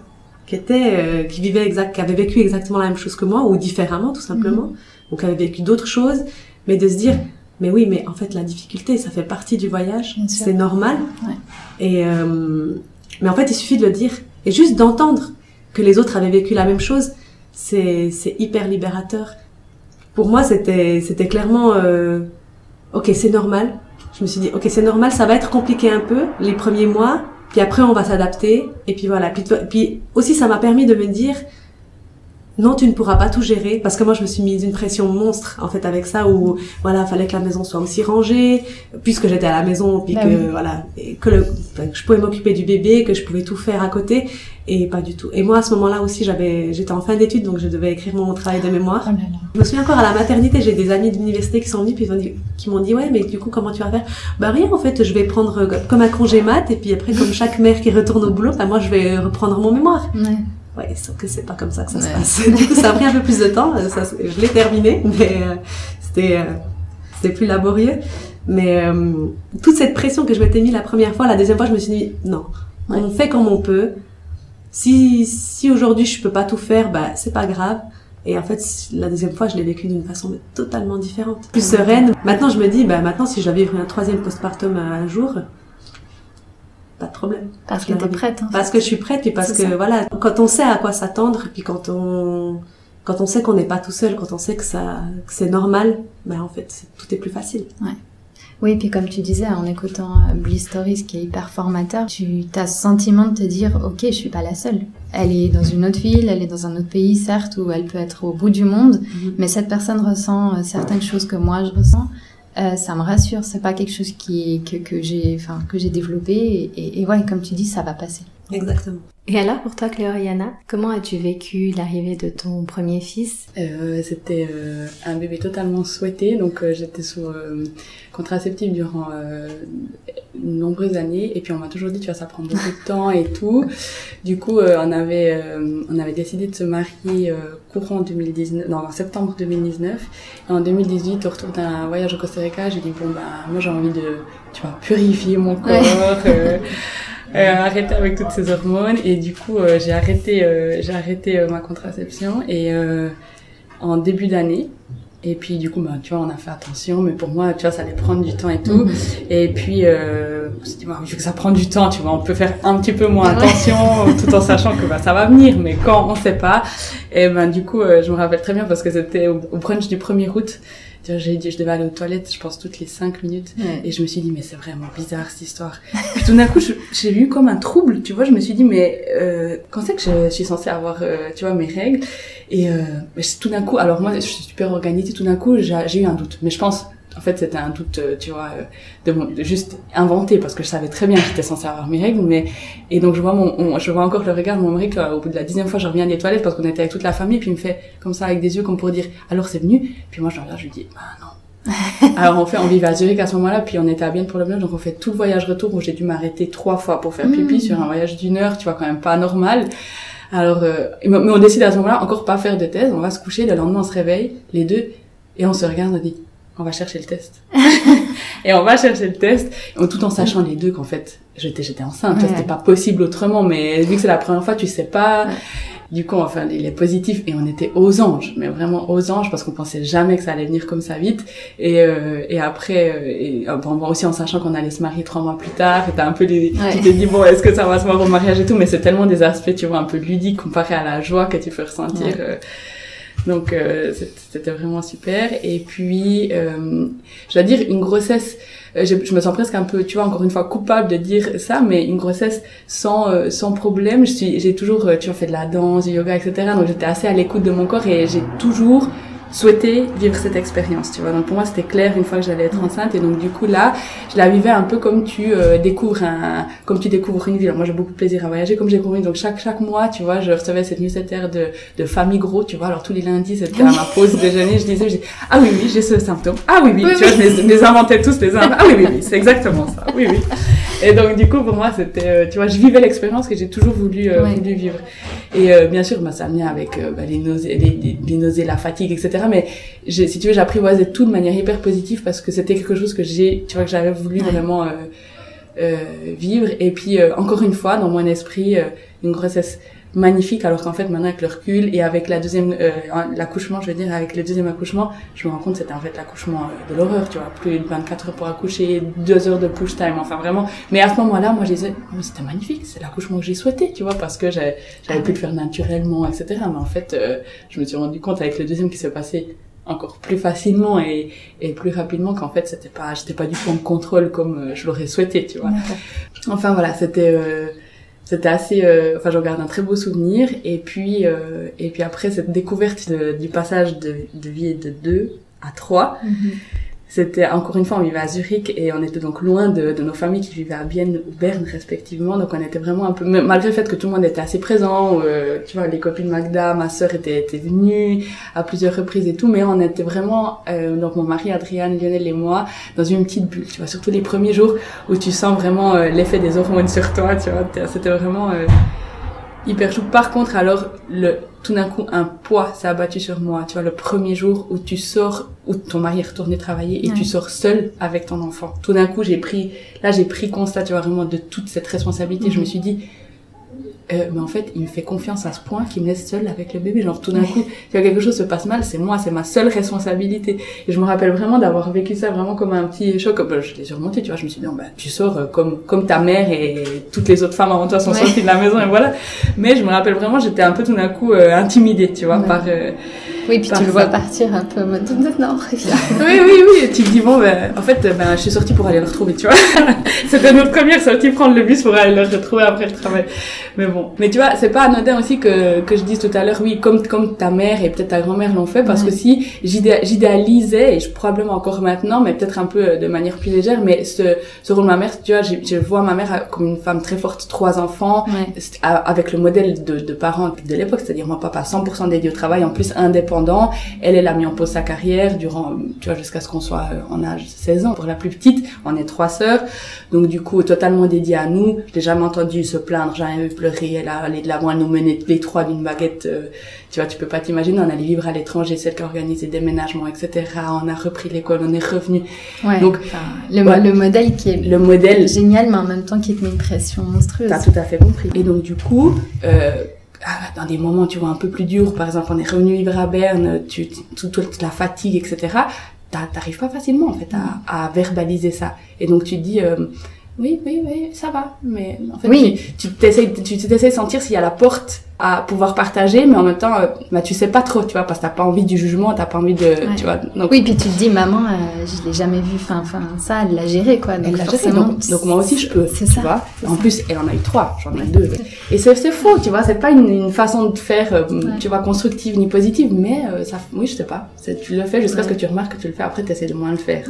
qui étaient, euh, qui vivaient exact, qui avaient vécu exactement la même chose que moi, ou différemment, tout simplement. Mhm donc avait vécu d'autres choses, mais de se dire, mais oui, mais en fait la difficulté, ça fait partie du voyage, c'est normal. Et euh, mais en fait, il suffit de le dire et juste d'entendre que les autres avaient vécu la même chose, c'est c'est hyper libérateur. Pour moi, c'était c'était clairement euh, ok, c'est normal. Je me suis dit ok, c'est normal, ça va être compliqué un peu les premiers mois, puis après on va s'adapter et puis voilà. Puis, puis aussi, ça m'a permis de me dire non, tu ne pourras pas tout gérer parce que moi je me suis mise une pression monstre en fait avec ça où voilà fallait que la maison soit aussi rangée puisque j'étais à la maison puis bah que voilà que, le, je pouvais m'occuper du bébé que je pouvais tout faire à côté et pas du tout. Et moi à ce moment-là aussi j'avais j'étais en fin d'études donc je devais écrire mon travail de mémoire. Oh je me souviens encore à la maternité j'ai des amis d'université qui sont venus puis qui m'ont dit ouais mais du coup comment tu vas faire? Bah rien en fait je vais prendre comme un congé mat et puis après comme chaque mère qui retourne au boulot bah moi je vais reprendre mon mémoire. Ouais. Ouais, sauf que c'est pas comme ça que ça se passe. Du coup, ça a pris un peu plus de temps. Ça, je l'ai terminé, mais c'était c'était plus laborieux. Mais toute cette pression que je m'étais mis la première fois, la deuxième fois, je me suis dit non, on fait comme on peut. Si si aujourd'hui je peux pas tout faire, bah c'est pas grave. Et en fait, la deuxième fois, je l'ai vécu d'une façon totalement différente, plus sereine. Maintenant, je me dis, bah maintenant, si je dois vivre un troisième postpartum un jour, pas de problème. Parce que t'es prête. En Parce que je suis prête et parce que voilà, quand on sait à quoi s'attendre, puis quand on quand on sait qu'on n'est pas tout seul, quand on sait que ça que c'est normal, ben en fait, tout est plus facile. Ouais. Oui, puis comme tu disais, en écoutant euh, Bliss Stories, qui est hyper formateur, tu as ce sentiment de te dire, ok, je suis pas la seule. Elle est dans une autre ville, elle est dans un autre pays, certes, où elle peut être au bout du monde, mhm. mais cette personne ressent euh, certaines choses que moi je ressens. Euh, ça me rassure, c'est pas quelque chose qui que, que j'ai, enfin que j'ai développé et, et, ouais, comme tu dis, ça va passer. Exactement. Et alors pour toi, Cléoriana, comment as-tu vécu l'arrivée de ton premier fils? Euh, C'était euh, un bébé totalement souhaité, donc euh, j'étais sous euh, contraceptif durant de nombreuses années, et puis on m'a toujours dit tu vois ça prend beaucoup de temps et tout. Du coup, on avait on avait décidé de se marier courant 2019, non en septembre 2019, et en 2018 au retour d'un voyage au Costa Rica, j'ai dit bon bah moi j'ai envie de tu vois purifier mon corps. Euh, arrêter avec toutes ces hormones et du coup euh, j'ai arrêté euh, j'ai arrêté ma contraception et en début d'année. Et puis du coup bah tu vois on a fait attention mais pour moi tu vois ça allait prendre du temps et tout. Mhm. et puis euh, on s'est dit bah, vu que ça prend du temps tu vois on peut faire un petit peu moins attention tout en sachant que bah ça va venir mais quand on sait pas. Et ben du coup je me rappelle très bien parce que c'était au, au brunch du 1er août j'ai dit, je devais aller aux toilettes, je pense, toutes les cinq minutes. Et je me suis dit, mais c'est vraiment bizarre, cette histoire. Puis tout d'un coup, j'ai eu comme un trouble, tu vois. Je me suis dit, mais euh, quand c'est que je, suis censée avoir, euh, tu vois, mes règles? Et euh, tout d'un coup, alors moi, je suis super organisée. Tout d'un coup, j'ai eu un doute. Mais je pense, en fait, c'était un doute, euh, tu vois, euh, de, juste inventé parce que je savais très bien que j'étais censée avoir mes règles, mais et donc je vois mon, je vois encore le regard de mon mari au bout de la dixième fois, je reviens des toilettes parce qu'on était avec toute la famille, puis il me fait comme ça avec des yeux comme pour dire alors c'est venu, puis moi je regarde, je lui dis bah non. alors on fait, on vivait à Zurich à ce moment-là, puis on était à Bienne pour le voyage, donc on fait tout le voyage retour où j'ai dû m'arrêter trois fois pour faire pipi mmh. sur un voyage d'une heure, tu vois quand même pas normal. Alors, euh, mais on décide à ce moment-là encore pas faire de thèse, on va se coucher, le lendemain on se réveille, les deux, et on se regarde, on dit on va chercher le test. et on va chercher le test, tout en sachant les deux qu'en fait, j'étais j'étais enceinte, c'était pas possible autrement, mais vu que c'est la première fois, tu sais pas. Du coup, enfin, il est positif et on était aux anges, mais vraiment aux anges parce qu'on pensait jamais que ça allait venir comme ça vite. Et, euh, et après, euh, et, euh, bon, aussi en sachant qu'on allait se marier trois mois plus tard, t'as un peu des, tu te dis bon, est-ce que ça va se voir au mariage et tout, mais c'est tellement des aspects, tu vois, un peu ludiques comparé à la joie que tu peux ressentir. Donc euh, c'était vraiment super. Et puis, euh, je dois dire, une grossesse, euh, je, me sens presque un peu, tu vois, encore une fois, coupable de dire ça, mais une grossesse sans euh, sans problème. Je j'ai toujours, tu vois, fait de la danse, du yoga, etc. Donc j'étais assez à l'écoute de mon corps et j'ai toujours souhaiter vivre cette expérience, tu vois. Donc pour moi, c'était clair une fois que j'allais être enceinte. Et donc du coup là, je la vivais un peu comme tu euh, découvres un, comme tu découvres une ville. moi, j'ai beaucoup de plaisir à voyager, comme j'ai compris. Donc chaque chaque mois, tu vois, je recevais cette newsletter de de famille gros, tu vois. Alors tous les lundis, c'était à ma pause déjeuner, je disais, je ah oui oui, j'ai ce symptôme. Ah oui oui, tu vois, je les, inventais tous les uns. Ah oui oui, oui c'est exactement ça. Oui oui. Et donc du coup, pour moi, c'était, euh, tu vois, je vivais l'expérience que j'ai toujours voulu euh, voulu vivre. Et bien sûr, bah, ça venait avec bah, les nausées, les, les nausées, la fatigue, etc mais si tu veux, j'apprivoisais tout de manière hyper positive parce que c'était quelque chose que j'ai, tu vois, que j'avais voulu vraiment euh, euh, vivre. Et puis, euh, encore une fois, dans mon esprit, une grossesse magnifique alors qu'en fait maintenant avec le recul et avec la deuxième euh, l'accouchement je veux dire avec le deuxième accouchement je me rends compte c'était en fait l'accouchement de l'horreur tu vois. Plus de 24 heures pour accoucher deux heures de push time enfin vraiment. Mais à ce moment-là moi je disais c'était magnifique c'est l'accouchement que j'ai souhaité tu vois parce que j'avais pu le faire naturellement etc mais en fait je me suis rendu compte avec le deuxième qui s'est passé encore plus facilement et, et plus rapidement qu'en fait c'était pas j'étais pas du tout en contrôle comme euh, je l'aurais souhaité tu vois. Enfin voilà c'était euh, c'était assez euh, enfin je regarde un très beau souvenir. Et puis et puis après cette découverte du passage de, de vie de 2 à 3 c'était encore une fois, on vivait à Zurich et on était donc loin de, de nos familles qui vivaient à Bienne ou Berne respectivement. Donc on était vraiment un peu, malgré le fait que tout le monde était assez présent, euh, tu vois, les copines Magda, ma sœur était, était venue à plusieurs reprises et tout, mais on était vraiment, euh, donc mon mari Adriane, Lionel et moi, dans une petite bulle, tu vois, surtout les premiers jours où tu sens vraiment euh, l'effet des hormones sur toi, tu vois, c'était vraiment hyper chou. Par contre, alors, le, tout d'un coup, un poids s'est abattu sur moi. Tu vois, le premier jour où tu sors, où ton mari est retourné travailler et Ouais. tu sors seul avec ton enfant. Tout d'un coup, j'ai pris, là, j'ai pris constat, tu vois, vraiment de toute cette responsabilité. Je me suis dit, euh, mais en fait, il me fait confiance à ce point qu'il me laisse seule avec le bébé. Genre, tout d'un coup, si quelque chose se passe mal, c'est moi, c'est ma seule responsabilité. Et je me rappelle vraiment d'avoir vécu ça vraiment comme un petit choc. Bah, je l'ai surmonté, tu vois. Je me suis dit, non, bah, tu sors euh, comme, comme ta mère et toutes les autres femmes avant toi sont Ouais. sorties de la maison et voilà. Mais je me rappelle vraiment, j'étais un peu tout d'un coup euh, intimidée, tu vois, Ouais. par, euh, Oui, puis tu le vois partir un peu en mode non, oui, oui, oui. Et tu te dis, bon, ben, en fait, ben, je suis sortie pour aller le retrouver, tu vois. C'était notre première sortie, prendre le bus pour aller le retrouver après le travail. Mais bon. Mais tu vois, c'est pas anodin aussi que, que je dise tout à l'heure, oui, comme, comme ta mère et peut-être ta grand-mère l'ont fait, parce Ouais. que si j'idé- j'idéalisais, et je, probablement encore maintenant, mais peut-être un peu euh, de manière plus légère, mais ce, ce rôle de ma mère, tu vois, je, je vois ma mère euh, comme une femme très forte, trois enfants, Ouais. avec le modèle de, de parents de l'époque, c'est-à-dire mon papa 100% dédié au travail, en plus indépendant. Elle, elle a mis en pause sa carrière durant, tu vois, jusqu'à ce qu'on soit euh, en âge de 16 ans. Pour la plus petite, on est trois sœurs, donc du coup totalement dédiée à nous. Je l'ai jamais entendu se plaindre, jamais pleurer. Elle a allé de l'avant, elle nous menait les trois d'une baguette. euh, tu vois, tu peux pas t'imaginer. On allait vivre à l'étranger, celle qui a organisé des déménagements, etc. On a repris l'école, on est revenu. Ouais. Donc, Enfin, le, ouais. le modèle qui est Le modèle génial, mais en même temps qui te met une pression monstrueuse. T'as tout à fait compris. Et donc du coup, euh, dans des moments tu vois un peu plus durs, par exemple on est revenu vivre à Berne, tu, toute, la fatigue, etc. t'a- T'arrives pas facilement en fait à, verbaliser ça. Et donc tu dis euh, oui, oui, oui, ça va. Mais en fait, Oui. tu t'essayes, tu t'essayes de sentir s'il y a la porte à pouvoir partager, mais en même temps, euh, bah, tu sais pas trop, tu vois, parce que t'as pas envie du jugement, t'as pas envie de, Ouais. tu vois. Donc, Oui, puis tu te dis, maman, euh, je l'ai jamais vu. Enfin, enfin, ça, elle l'a géré, quoi. Donc Elle l'a forcément, donc, donc moi aussi je peux, C'est tu ça, vois. En ça. plus, elle en a eu trois, j'en ai deux. Et c'est faux, tu vois, c'est pas une, une façon de faire, euh, Ouais. tu vois, constructive ni positive, mais euh, ça, oui, je sais pas. Tu le fais jusqu'à ce que tu remarques que tu le fais, après tu essaies de moins le faire.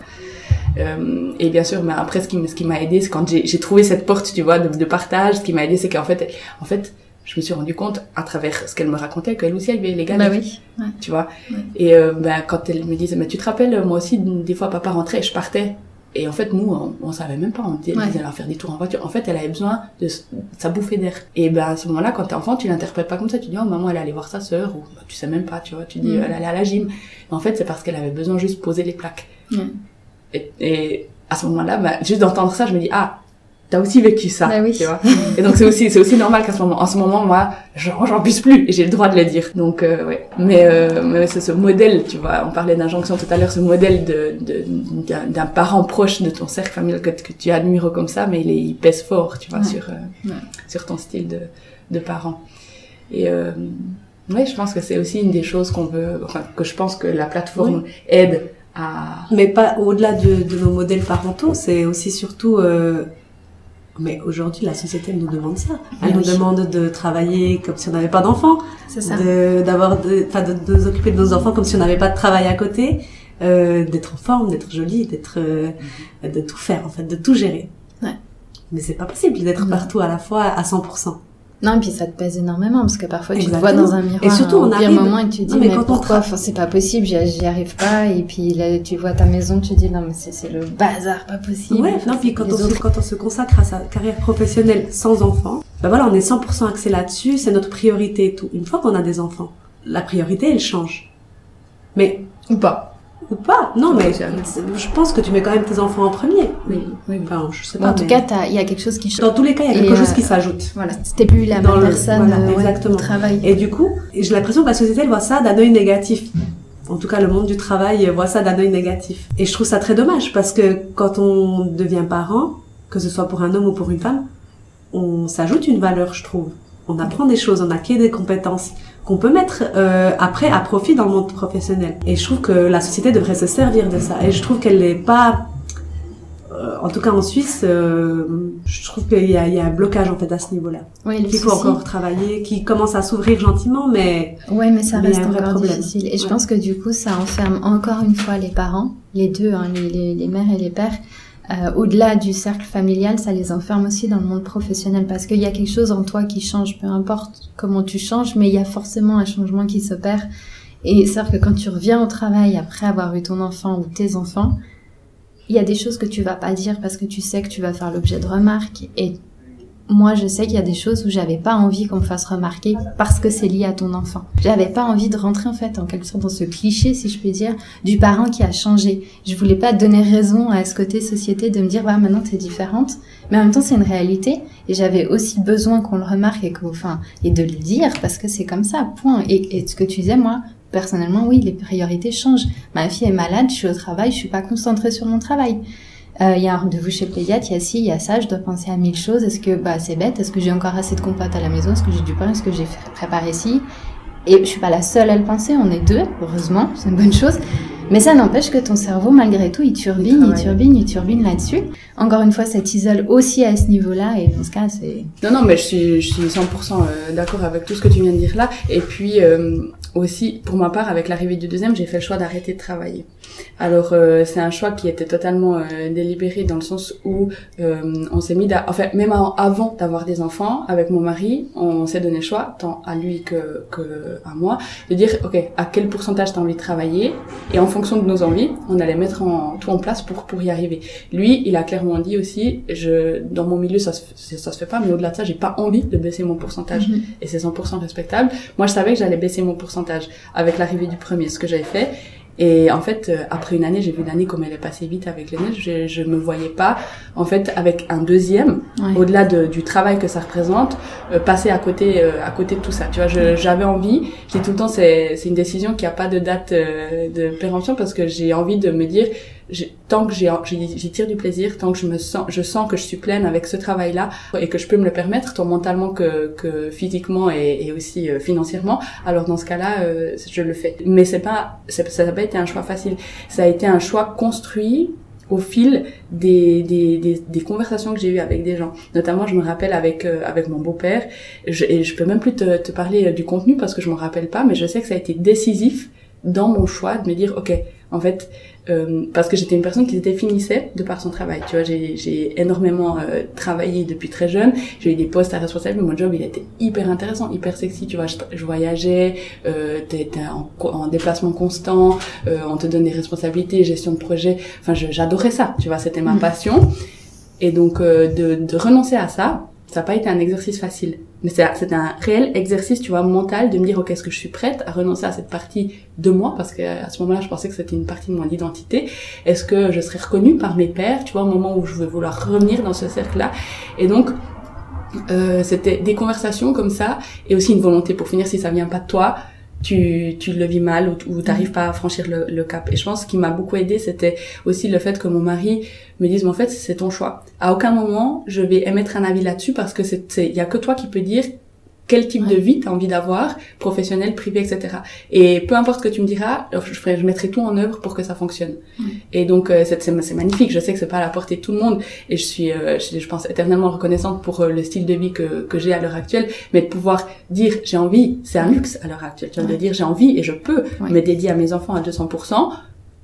Euh, et bien sûr, mais après, ce qui, ce qui m'a aidé, c'est quand j'ai trouvé cette porte, tu vois, de, de partage. Ce qui m'a aidé, c'est qu'en fait, en fait, je me suis rendu compte à travers ce qu'elle me racontait qu'elle aussi elle vivait les gars Bah oui. Ouais. tu vois. Ouais. Et euh, ben, quand elle me disait, mais tu te rappelles, moi aussi, des fois, papa rentrait et je partais. Et en fait, nous, on, on savait même pas, on disait, Ouais. allait faire des tours en voiture. En fait, elle avait besoin de, de sa bouffée d'air. Et ben, à ce moment-là, quand t'es enfant, tu l'interprètes pas comme ça. Tu dis, oh, maman, elle allait voir sa sœur, ou bah, tu sais même pas, tu vois. Tu dis, Mm. elle allait à la gym. Mais en fait, c'est parce qu'elle avait besoin juste de poser les plaques. Et, et à ce moment-là, ben, juste d'entendre ça, je me dis, ah, t'as aussi vécu ça, Bah oui. tu vois. Et donc c'est aussi c'est aussi normal qu'à ce moment en ce moment moi j'en puisse plus et j'ai le droit de le dire. Donc euh, ouais. Mais euh, mais c'est ce modèle, tu vois, on parlait d'injonction tout à l'heure, ce modèle de de- d'un parent proche de ton cercle familial que, que tu admires comme ça, mais il, est, il pèse fort, tu vois, Ouais. sur euh, Ouais. sur ton style de de parent. Et euh, ouais, je pense que c'est aussi une des choses qu'on veut, enfin que je pense que la plateforme aide à Mais pas au-delà de, de nos modèles parentaux, c'est aussi surtout. euh, mais aujourd'hui, la société nous demande ça. Elle Ah nous demande de travailler comme si on n'avait pas d'enfants, d'avoir, de, enfin, de, de nous occuper de nos enfants comme si on n'avait pas de travail à côté, euh, d'être en forme, d'être jolie, d'être, euh, de tout faire en fait, de tout gérer. Ouais. Mais c'est pas possible d'être partout à la fois à 100%. Non, et puis ça te pèse énormément parce que parfois tu te vois dans un miroir Et surtout, on pire arrive- moment et tu te dis Non, mais pourquoi? Enfin, c'est pas possible, j'y arrive pas et puis là tu vois ta maison, tu te dis non mais c'est le bazar, pas possible. Ouais, Enfin, non, puis quand on, se, quand on se consacre à sa carrière professionnelle sans enfant, ben voilà, on est 100% axé là-dessus, c'est notre priorité et tout. Une fois qu'on a des enfants, la priorité, elle change. Mais, ou pas. Ou pas, non, mais je pense que tu mets quand même tes enfants en premier. Oui, oui. Enfin, je sais pas. en tout mais cas, il y a quelque chose qui change. dans tous les cas, il y a Et, quelque chose euh, qui s'ajoute. Voilà, c'était plus la Dans même le- personne voilà, euh, exactement. travail. Et du coup, j'ai l'impression que la société elle voit ça d'un œil négatif. En tout cas, le monde du travail voit ça d'un œil négatif. Et je trouve ça très dommage parce que quand on devient parent, que ce soit pour un homme ou pour une femme, on s'ajoute une valeur, je trouve. On apprend des choses, on acquiert des compétences qu'on peut mettre euh, après à profit dans le monde professionnel. Et je trouve que la société devrait se servir de ça. Et je trouve qu'elle n'est pas... euh, en tout cas en Suisse, euh, je trouve qu'il y y a un blocage en fait à ce niveau-là. Oui, Qu'il faut encore travailler, qui commence à s'ouvrir gentiment, mais Ouais, mais ça Mais reste encore problème. difficile. Et je pense que du coup, ça enferme encore une fois les parents, les deux, hein, les, les, les mères et les pères. Euh, Au-delà du cercle familial, ça les enferme aussi dans le monde professionnel parce qu'il y a quelque chose en toi qui change, peu importe comment tu changes, mais il y a forcément un changement qui s'opère. Et c'est-à-dire que quand tu reviens au travail après avoir eu ton enfant ou tes enfants, il y a des choses que tu vas pas dire parce que tu sais que tu vas faire l'objet de remarques et moi, je sais qu'il y a des choses où j'avais pas envie qu'on me fasse remarquer parce que c'est lié à ton enfant. J'avais pas envie de rentrer en fait en quelque sorte dans ce cliché, si je puis dire, du parent qui a changé. Je voulais pas donner raison à ce côté société de me dire bah maintenant t'es différente, mais en même temps c'est une réalité et j'avais aussi besoin qu'on le remarque et qu'on, enfin, et de le dire parce que c'est comme ça, point. Et, et ce que tu disais, moi, personnellement, oui, les priorités changent. Ma fille est malade, je suis au travail, je suis pas concentrée sur mon travail. Euh, il y a un rendez-vous chez le pédiatre, il y a ci, il y a ça, je dois penser à mille choses. Est-ce que bah c'est bête? Est-ce que j'ai encore assez de compote à la maison? Est-ce que j'ai du pain? Est-ce que j'ai préparé ci? Et je suis pas la seule à le penser, on est deux, heureusement, c'est une bonne chose. Mais ça n'empêche que ton cerveau, malgré tout, il turbine, il, turbine, il turbine là-dessus. Encore une fois, ça t'isole aussi à ce niveau-là, et dans ce cas, c'est... Non, non, mais je suis, je suis 100% euh, d'accord avec tout ce que tu viens de dire là. Et puis, euh, aussi, pour ma part, avec l'arrivée du deuxième, j'ai fait le choix d'arrêter de travailler. Alors euh, c'est un choix qui était totalement euh, délibéré dans le sens où euh, on s'est mis, enfin même avant d'avoir des enfants avec mon mari, on s'est donné le choix tant à lui que, que à moi de dire ok à quel pourcentage t'as envie de travailler? Et en fonction de nos envies, on allait mettre en, tout en place pour pour y arriver. Lui, il a clairement dit aussi, je dans mon milieu ça se, ça se fait pas, mais au-delà de ça, j'ai pas envie de baisser mon pourcentage mm-hmm. et c'est 100% respectable. Moi, je savais que j'allais baisser mon pourcentage avec l'arrivée du premier, ce que j'avais fait et en fait, euh, après une année, j'ai vu l'année comme elle est passée vite avec les Je, je me voyais pas, en fait, avec un deuxième, au-delà de, du travail que ça représente, euh, passer à côté, euh, à côté de tout ça. Tu vois, j'avais envie. J'ai tout le temps, c'est, c'est une décision qui a pas de date de péremption parce que j'ai envie de me dire, tant que j'y tire du plaisir, tant que je me sens, je sens que je suis pleine avec ce travail-là et que je peux me le permettre, tant mentalement que, que physiquement et, aussi euh, financièrement, alors dans ce cas-là, euh, je le fais. Mais c'est pas, ça n'a pas été un choix facile. Ça a été un choix construit au fil des, des, des, conversations que j'ai eues avec des gens. Notamment, je me rappelle avec euh, avec mon beau-père, et je peux même plus te, te parler du contenu parce que je m'en rappelle pas, mais je sais que ça a été décisif dans mon choix de me dire, ok, en fait, euh, parce que j'étais une personne qui se définissait de par son travail. Tu vois, j'ai énormément euh, travaillé depuis très jeune. J'ai eu des postes à responsable, mais mon job il était hyper intéressant, hyper sexy. Tu vois, je, je voyageais, euh, t'étais en, en, déplacement constant, euh, on te donne des responsabilités, gestion de projet. Enfin, j'adorais ça. Tu vois, c'était ma mm. passion. Et donc euh, de, de renoncer à ça, ça n'a pas été un exercice facile. Mais c'est un réel exercice, tu vois, mental de me dire, ok, est-ce que je suis prête à renoncer à cette partie de moi? Parce que à ce moment-là, je pensais que c'était une partie de mon identité. Est-ce que je serais reconnue par mes pères, tu vois, au moment où je vais vouloir revenir dans ce cercle-là Et donc, euh, c'était des conversations comme ça, et aussi une volonté pour finir, si ça vient pas de toi, tu, tu le vis mal ou, ou t'arrives pas à franchir le, le, cap. Et je pense qu'il m'a beaucoup aidé, c'était aussi le fait que mon mari me dise, mais en fait, c'est ton choix. À aucun moment, je vais émettre un avis là-dessus parce que c'est, il y a que toi qui peux dire quel type de vie tu as envie d'avoir, professionnel, privé, etc. Et peu importe ce que tu me diras, je, ferai, je mettrai tout en œuvre pour que ça fonctionne. Et donc euh, c'est, magnifique. Je sais que c'est pas à la portée de tout le monde, et je suis, euh, je, pense, éternellement reconnaissante pour euh, le style de vie que, que j'ai à l'heure actuelle. Mais de pouvoir dire j'ai envie, c'est un luxe à l'heure actuelle. Tu vois, de dire j'ai envie et je peux me dédier à mes enfants à 200%.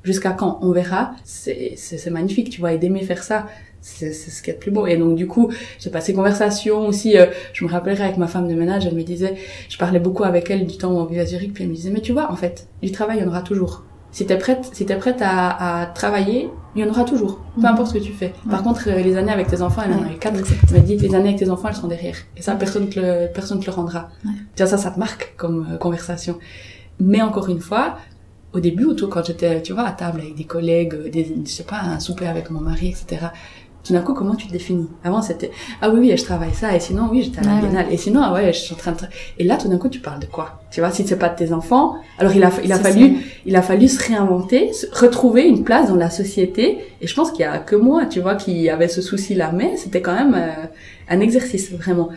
Jusqu'à quand? On verra, c'est magnifique, tu vois, et d'aimer faire ça, c'est ce qui est le plus beau. Et donc du coup j'ai passé conversation aussi euh, je me rappellerai avec ma femme de ménage elle me disait je parlais beaucoup avec elle du temps où on vivait à Zurich puis elle me disait mais tu vois en fait du travail il y en aura toujours. Si t'es prête si t'es prête à, à, travailler il y en aura toujours peu mhm. importe ce que tu fais. Par contre euh, les années avec tes enfants elle en a eu quatre. Elle m'a dit les années avec tes enfants elles sont derrière. Et ça personne te le personne te le rendra. Ouais. ça ça te marque comme euh, conversation. Mais encore une fois au début, autour quand j'étais, tu vois, à table avec des collègues, des, je sais pas, un souper avec mon mari, etc tout d'un coup, comment tu te définis? Avant, c'était ah oui oui, je travaille ça, et sinon oui, j'étais à la biennale, et sinon ah ouais, je suis en train de et là, tout d'un coup, tu parles de quoi? Tu vois, si c'est pas de tes enfants, alors il a il a fallu il a fallu se réinventer, retrouver une place dans la société, et je pense qu'il y a que moi, tu vois, qui avait ce souci-là, mais c'était quand même euh, un exercice vraiment,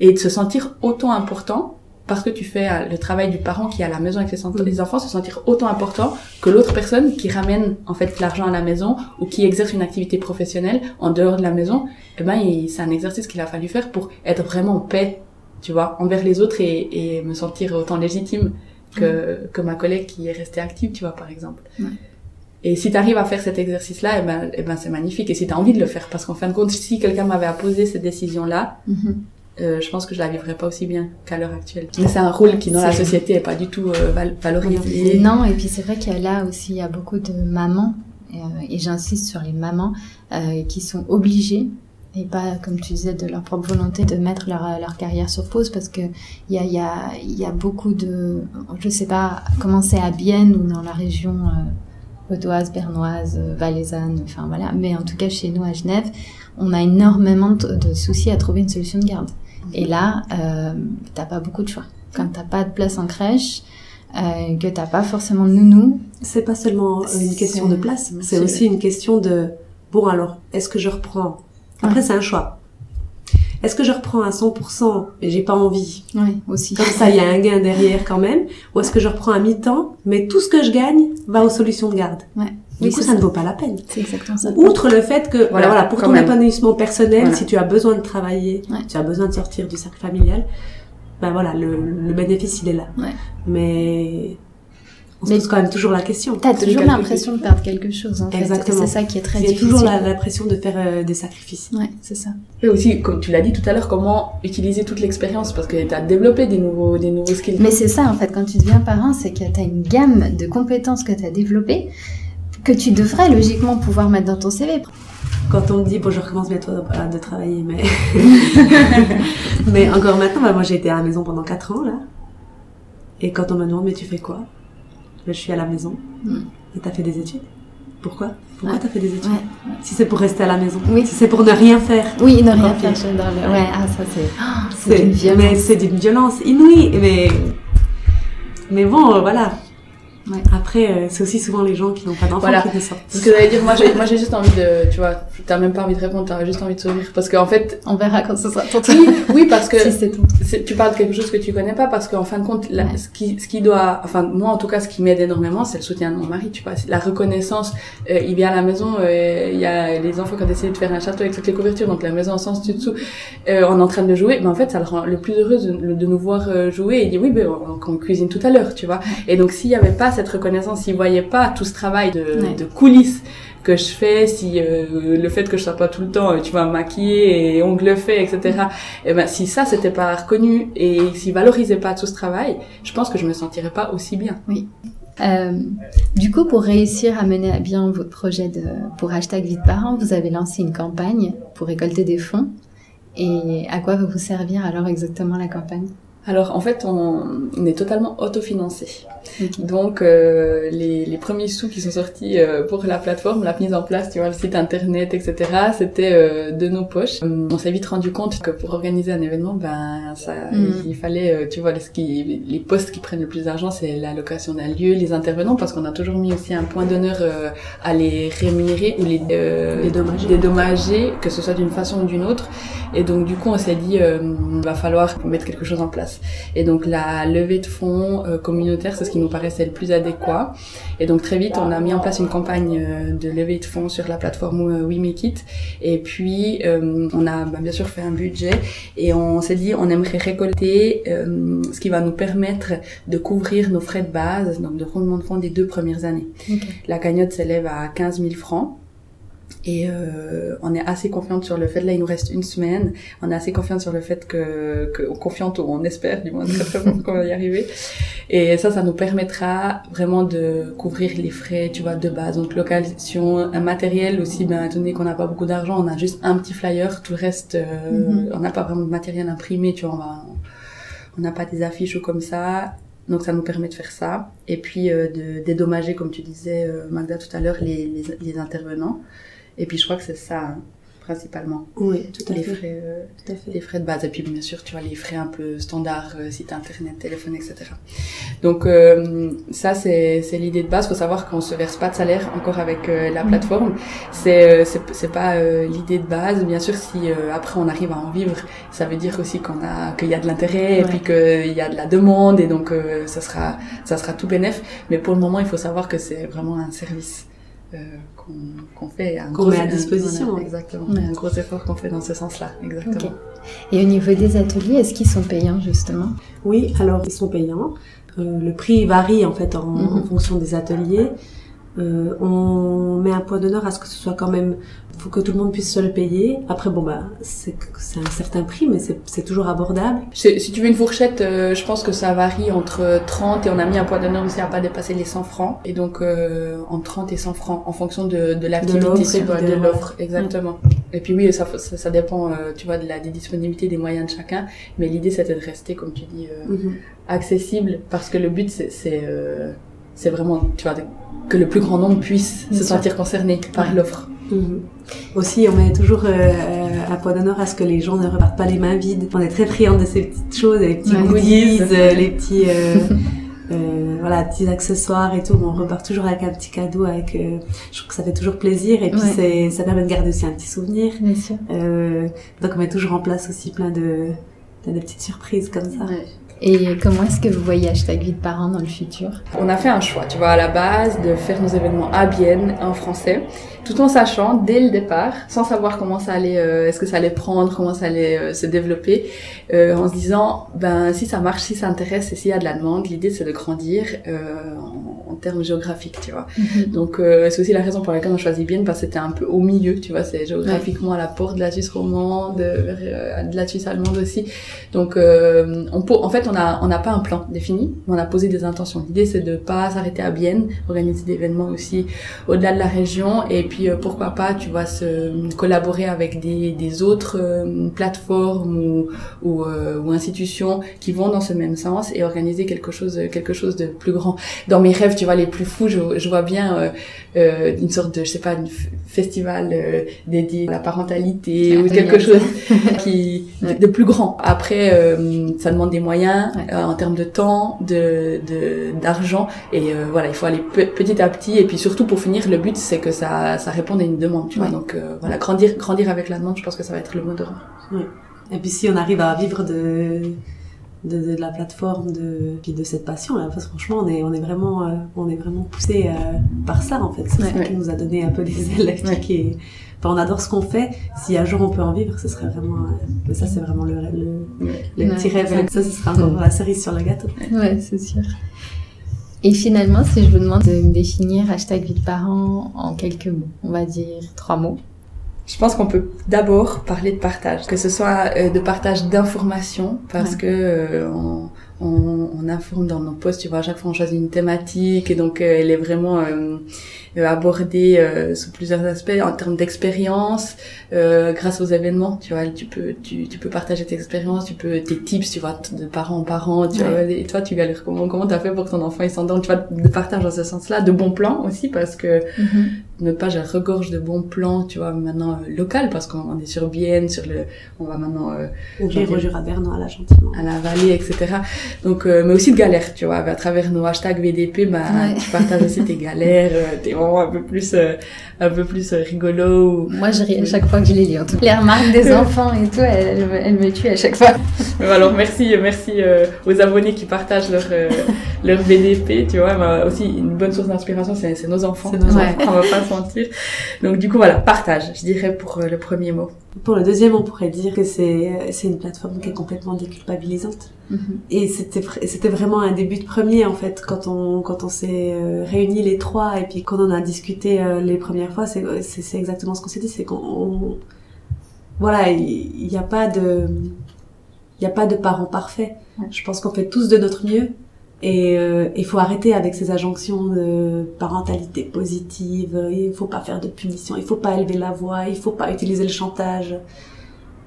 et de se sentir autant important parce que tu fais euh, le travail du parent qui est à la maison avec ses les enfants se sentir autant important que l'autre personne qui ramène en fait l'argent à la maison ou qui exerce une activité professionnelle en dehors de la maison eh ben c'est un exercice qu'il a fallu faire pour être vraiment en paix tu vois envers les autres et, et me sentir autant légitime que, que ma collègue qui est restée active tu vois par exemple Et si tu arrives à faire cet exercice-là, eh ben, eh ben c'est magnifique. Et si tu as envie de le faire, parce qu'en fin de compte, si quelqu'un m'avait apposé cette décision-là, mm-hmm. Euh, je pense que je la vivrais pas aussi bien qu'à l'heure actuelle. Mais c'est un rôle qui dans la société est pas du tout euh, valorisé. Non, et puis c'est vrai qu'il y a là aussi il y a beaucoup de mamans euh, et j'insiste sur les mamans qui sont obligées et pas, comme tu disais, de leur propre volonté de mettre leur, leur carrière sur pause parce que il y a, y, a, y a beaucoup de, je sais pas comment c'est à Bienne ou dans la région euh, vaudoise, bernoise, valaisanne, enfin voilà, mais en tout cas chez nous à Genève, on a énormément de soucis à trouver une solution de garde. Et là, euh, t'as pas beaucoup de choix. Quand t'as pas de place en crèche, euh, que t'as pas forcément de nounou, C'est pas seulement euh, une question de place, c'est aussi une question de bon alors est-ce que je reprends? Après c'est un choix. Est-ce que je reprends à 100% et j'ai pas envie oui, aussi. Comme ça il y a un gain derrière quand même. Ou est-ce que je reprends à mi-temps mais tout ce que je gagne va aux solutions de garde Ouais. Du Oui, coup c'est ça, ne vaut pas la peine. C'est exactement ça. Outre le fait que voilà, voilà pour ton même. épanouissement personnel, Voilà. si tu as besoin de travailler, Ouais. tu as besoin de sortir du cercle familial, ben voilà, le, le bénéfice il est là. Ouais. Mais on se Mais- pose quand même toujours la question. T'as toujours l'impression de perdre quelque chose, en fait. Exactement. C'est ça qui est très Il y a difficile. toujours la, la pression de faire euh, des sacrifices. Ouais, c'est ça. Et aussi, comme tu l'as dit tout à l'heure, comment utiliser toute l'expérience? Parce que tu as développé des nouveaux, des nouveaux skills. Mais c'est ça, en fait, quand tu deviens parent, c'est que t'as une gamme de compétences que t'as développées que tu devrais logiquement pouvoir mettre dans ton CV. Quand on me dit bon je recommence bientôt de, de travailler, mais mais encore maintenant, bah, moi j'ai été à la maison pendant 4 ans là. Et quand on me demande mais tu fais quoi? Je suis à la maison. Mm. Et t'as fait des études? Pourquoi? Pourquoi Ouais. t'as fait des études? Ouais. Si c'est pour rester à la maison. Oui. Si c'est pour ne rien faire. Oui, ne rien faire le... Ouais, ah, ça c'est... Ah, c'est une mais violence. c'est d'une violence inouïe. Mais mais bon, euh, voilà. Ouais. Après, euh, c'est aussi souvent les gens qui n'ont pas d'enfants Voilà. qui descendent. C'est ce que j'allais dire, moi j'ai, moi j'ai juste envie de, tu vois, t'as même pas envie de répondre, t'as juste envie de sourire. Parce qu'en fait, On verra quand ce sera ton tour. oui, oui, parce que si c'est tu parles de quelque chose que tu connais pas parce qu'en fin de compte, la- Ouais. ce qui, ce qui doit, enfin moi en tout cas, ce qui m'aide énormément, c'est le soutien de mon mari, tu vois, la reconnaissance. Euh, il vient à la maison, euh, il y a les enfants qui ont décidé de faire un château avec toutes les couvertures, donc la maison en sens dessus dessous, euh, on est en train de jouer, mais en fait ça le rend le plus heureux de, de nous voir euh, jouer. Il dit oui, ben on, on cuisine tout à l'heure, tu vois. Et donc s'il y avait pas cette reconnaissance, s'il voyait pas tout ce travail de, Ouais. de coulisses que je fais, si euh, le fait que je sois pas tout le temps, euh, tu vois, maquillée et ongles faits, etc. Et ben si ça c'était pas reconnu et s'il valorisait pas tout ce travail, je pense que je me sentirais pas aussi bien. Euh, du coup, pour réussir à mener à bien votre projet de, pour hashtag vie de parents, vous avez lancé une campagne pour récolter des fonds. Et à quoi va vous servir alors exactement la campagne? Alors en fait on, on est totalement autofinancé. Ok. Donc euh, les, les premiers sous qui sont sortis euh, pour la plateforme, la mise en place, tu vois, le site internet, etc. C'était euh, de nos poches. Euh, On s'est vite rendu compte que pour organiser un événement, ben ça, Mm. il fallait, euh, tu vois, qui, les postes qui prennent le plus d'argent, c'est la location d'un lieu, les intervenants, parce qu'on a toujours mis aussi un point d'honneur euh, à les rémunérer ou les euh, Dédommager. dédommager, que ce soit d'une façon ou d'une autre. Et donc du coup, on s'est dit, euh, va falloir mettre quelque chose en place. Et donc la levée de fonds euh, communautaire, c'est ce qui nous paraissait le plus adéquat. Et donc très vite, on a mis en place une campagne euh, de levée de fonds sur la plateforme euh, We Make It. Et puis euh, on a bah, bien sûr fait un budget et on s'est dit on aimerait récolter euh, ce qui va nous permettre de couvrir nos frais de base, donc de roulement de fonds des deux premières années. La cagnotte s'élève à 15 000 francs. Et euh, on est assez confiante sur le fait, là il nous reste une semaine, on est assez confiante sur le fait que, que confiante ou on espère du moins qu'on va y arriver. Et ça, ça nous permettra vraiment de couvrir les frais, tu vois, de base. Donc location, un matériel aussi, ben étant donné qu'on n'a pas beaucoup d'argent, on a juste un petit flyer, tout le reste, euh, Mhm. on n'a pas vraiment de matériel imprimé, tu vois, on va, on n'a pas des affiches ou comme ça. Donc ça nous permet de faire ça. Et puis euh, de dédommager, comme tu disais euh, Magda tout à l'heure, les, les, les intervenants. Et puis je crois que c'est ça hein, principalement, Oui, tout à les fait. frais, euh, Tout à fait. les frais de base. Et puis bien sûr, tu vois les frais un peu standards, euh, site internet, téléphone, etc. Donc euh, ça c'est c'est l'idée de base. Faut savoir qu'on se verse pas de salaire encore avec euh, la plateforme. C'est euh, c'est c'est pas euh, l'idée de base. Bien sûr, si euh, après on arrive à en vivre, ça veut dire aussi qu'on a qu'il y a de l'intérêt et puis qu'il y a de la demande et donc euh, ça sera ça sera tout bénef. Mais pour le moment, il faut savoir que c'est vraiment un service. euh, qu'on fait un Qu'on gros met à disposition. voilà, exactement Ouais. un gros effort qu'on fait dans ce sens-là exactement. Et au niveau des ateliers, est-ce qu'ils sont payants justement? Oui, alors ils sont payants. Euh, le prix varie en fait en, Mhm. en fonction des ateliers. Euh, on met un point d'honneur à ce que ce soit quand même, faut que tout le monde puisse se le payer. Après bon bah c'est c'est un certain prix, mais c'est c'est toujours abordable. Si tu veux une fourchette, euh, je pense que ça varie entre 30 et on a mis un point d'honneur aussi à pas dépasser les 100 francs. Et donc euh, entre 30 et 100 francs en fonction de, de l'activité, de- l'offre, exactement. Et puis oui, ça, ça, ça dépend, euh, tu vois, de la des disponibilités des moyens de chacun. Mais l'idée, c'était de rester, comme tu dis, euh, Mhm. accessible, parce que le but, c'est c'est euh, c'est vraiment, tu vois, que le plus grand nombre puisse se sentir concerné par l'offre. Aussi, on met toujours euh, un point d'honneur à ce que les gens ne repartent pas les mains vides. On est très friands de ces petites choses, les petits Ouais. goodies, Goodies. euh, les petits, euh, voilà, petits accessoires et tout. On repart toujours avec un petit cadeau. Avec, je trouve que ça fait toujours plaisir et puis Ouais. c'est, ça permet de garder aussi un petit souvenir. Bien sûr. Donc on met toujours en place aussi plein de, plein de petites surprises comme ça. Et comment est-ce que vous voyez hashtag vie de parents dans le futur? On a fait un choix, tu vois, à la base, de faire nos événements à Bienne, en français, tout en sachant, dès le départ, sans savoir comment ça allait, euh, est-ce que ça allait prendre, comment ça allait euh, se développer, euh, en se disant, ben, si ça marche, si ça intéresse et s'il y a de la demande, l'idée c'est de grandir euh, en, en termes géographiques, tu vois. Donc euh, c'est aussi la raison pour laquelle on a choisi Bienne, parce que c'était un peu au milieu, tu vois, c'est géographiquement à la porte de la Suisse romande, euh, de la Suisse allemande aussi. Donc euh, on peut, en fait, on on n'a pas un plan défini, mais on a posé des intentions. L'idée c'est de pas s'arrêter à Bienne, organiser des événements aussi au-delà de la région, et puis euh, pourquoi pas, tu vois, se collaborer avec des, des autres euh, plateformes ou ou, euh, ou institutions qui vont dans ce même sens et organiser quelque chose quelque chose de plus grand. Dans mes rêves, tu vois, les plus fous, je, je vois bien une sorte de, je sais pas, une f- festival dédié à la parentalité ou quelque chose qui de, Ouais. de plus grand. Après, ça demande des moyens Ouais. euh, en termes de temps, de de- d'argent et euh, voilà, il faut aller pe- petit à petit et puis surtout pour finir, le but c'est que ça ça réponde à une demande, tu vois. Ouais. Donc euh, voilà, grandir grandir avec la demande, je pense que ça va être le mot d'ordre. Et puis si on arrive à vivre de, de, de, de la plateforme, de, puis de cette passion, là, parce que franchement, on est, on est vraiment, on est vraiment poussé par ça, en fait. C'est Ouais. ça qui nous a donné un peu des ailes. Ouais. qui est- Enfin, on adore ce qu'on fait. Si un jour on peut en vivre, ce serait vraiment, euh, mais ça, c'est vraiment le, le, le Ouais. petit rêve. Ça, ce sera encore la cerise sur le gâteau. Ouais, c'est sûr. Et finalement, si je vous demande de me définir hashtag vie de parents en quelques mots, on va dire trois mots. Je pense qu'on peut d'abord parler de partage, que ce soit euh, de partage d'informations, parce Ouais. que euh, on, on, on informe dans nos posts, tu vois, à chaque fois on choisit une thématique, et donc euh, elle est vraiment euh, euh, abordée euh, sous plusieurs aspects, en termes d'expérience, euh, grâce aux événements, tu vois, tu peux, tu, tu peux partager tes expériences, tu peux, tes tips, tu vois, de parent en parent, tu Ouais. vois, et toi tu galères comment, comment t'as fait pour que ton enfant il s'endorme, tu vois, de partage dans ce sens-là, de bons plans aussi, parce que notre page elle regorge de bons plans, tu vois, maintenant euh, local parce qu'on est sur Bienne, sur le, on va maintenant euh, Ouvrir au Jura Bernois, là, gentiment. à la vallée, etc. Donc, euh, mais aussi de galères, tu vois, à travers nos hashtags VDP, bah, Ouais. tu partages aussi tes galères, euh, tes moments un peu plus, euh, un peu plus euh, rigolos. Ou... Moi, je ris à chaque fois que je les lis. En tout cas. Les remarques des enfants et tout, elles, elles me- tuent à chaque fois. Mais Alors merci, merci euh, aux abonnés qui partagent leur euh, leur VDP, tu vois. Bah, aussi une bonne source d'inspiration, c'est c'est nos enfants. C'est nos Ouais. enfants. On va pas se mentir. Donc du coup voilà, partage, je dirais pour euh, le premier mot. Pour le deuxième, on pourrait dire que c'est, euh, une plateforme qui est complètement déculpabilisante. Et c'était vra- c'était vraiment un début de premier en fait quand on quand on s'est euh, réunis les trois et puis quand on a discuté les premières fois c'est exactement ce qu'on s'est dit c'est qu'on on- voilà il n'y a pas de il y a pas de parents parfaits Ouais. je pense qu'on fait tous de notre mieux et euh, il faut arrêter avec ces injonctions de parentalité positive il faut pas faire de punition il faut pas élever la voix il faut pas utiliser le chantage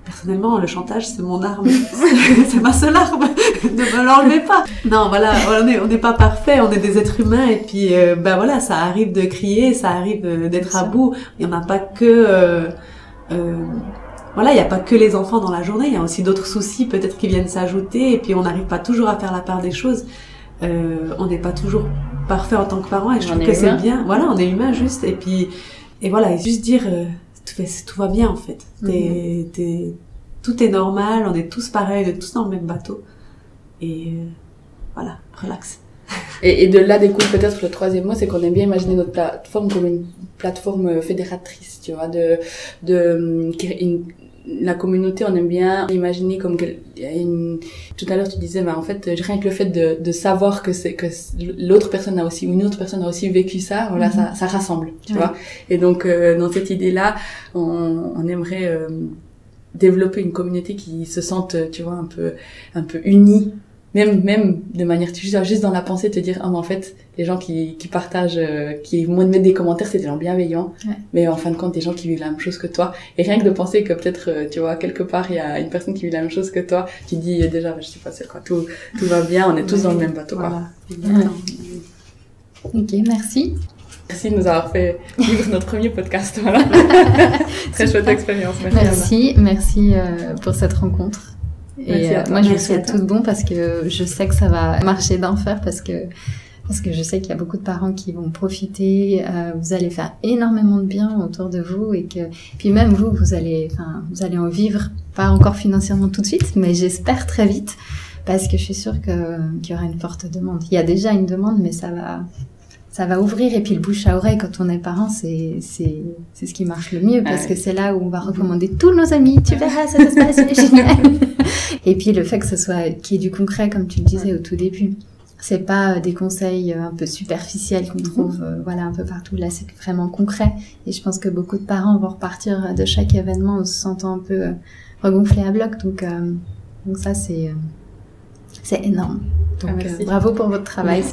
Personnellement, le chantage, c'est mon arme. c'est ma seule arme. ne me l'enlevez pas. Non, voilà, on est, on n'est pas parfait, on est des êtres humains et puis, euh, ben voilà, ça arrive de crier, ça arrive euh, d'être à bout. Il n'y en a pas que, euh, euh, voilà, il n'y a pas que les enfants dans la journée. Il y a aussi d'autres soucis peut-être qui viennent s'ajouter et puis on n'arrive pas toujours à faire la part des choses. Euh, on n'est pas toujours parfait en tant que parent et je On trouve que c'est bien. Voilà, on est humain juste et puis, et voilà, et juste dire. euh, tout, va- tout va bien en fait. T'es- tout est normal, on est tous pareils, on est tous dans le même bateau. Et euh, voilà, relax. Et, et de là découle peut-être le troisième mot, c'est qu'on aime bien imaginer notre plateforme comme une plateforme euh, fédératrice, tu vois, de, de, une- la communauté, on aime bien imaginer comme a une, tout à l'heure tu disais, bah, en fait, rien que le fait de, de savoir que c'est, que l'autre personne a aussi, une autre personne a aussi vécu ça, voilà, ça, ça rassemble, tu Ouais. vois. Et donc, euh, dans cette idée-là, on, on aimerait, euh, développer une communauté qui se sente, tu vois, un peu, un peu unie, même même de manière juste juste dans la pensée te dire ah mais en fait les gens qui qui partagent euh, qui vont mettre des commentaires c'est des gens bienveillants Ouais. mais en fin de compte des gens qui vivent la même chose que toi et rien que de penser que peut-être euh, tu vois quelque part il y a une personne qui vit la même chose que toi tu dis déjà je sais pas c'est quoi tout tout va bien on est tous dans le même bateau quoi Voilà. Exactement. Ok, merci. merci de nous avoir fait vivre notre premier podcast voilà très chouette expérience merci. Merci, merci euh, pour cette rencontre. Et euh, moi, je vous souhaite tout bon parce que je sais que ça va marcher d'enfer parce que parce que je sais qu'il y a beaucoup de parents qui vont profiter. euh, vous allez faire énormément de bien autour de vous et que puis même vous, vous allez, enfin, vous allez en vivre pas encore financièrement tout de suite, mais j'espère très vite parce que je suis sûre que qu'il y aura une forte demande. Il y a déjà une demande, mais ça va ça va ouvrir et puis le bouche à oreille quand on est parent c'est c'est c'est ce qui marche le mieux parce que c'est là où on va recommander tous nos amis. Tu verras ça va se passer génial. Et puis le fait que ce soit qui est du concret comme tu le disais au tout début c'est pas euh, des conseils euh, un peu superficiels qu'on trouve euh, voilà un peu partout. Là c'est vraiment concret. Et je pense que beaucoup de parents vont repartir de chaque événement en se sentant un peu euh, regonflés à bloc. Donc euh, donc ça c'est c'est énorme. Donc Ah, bravo pour votre travail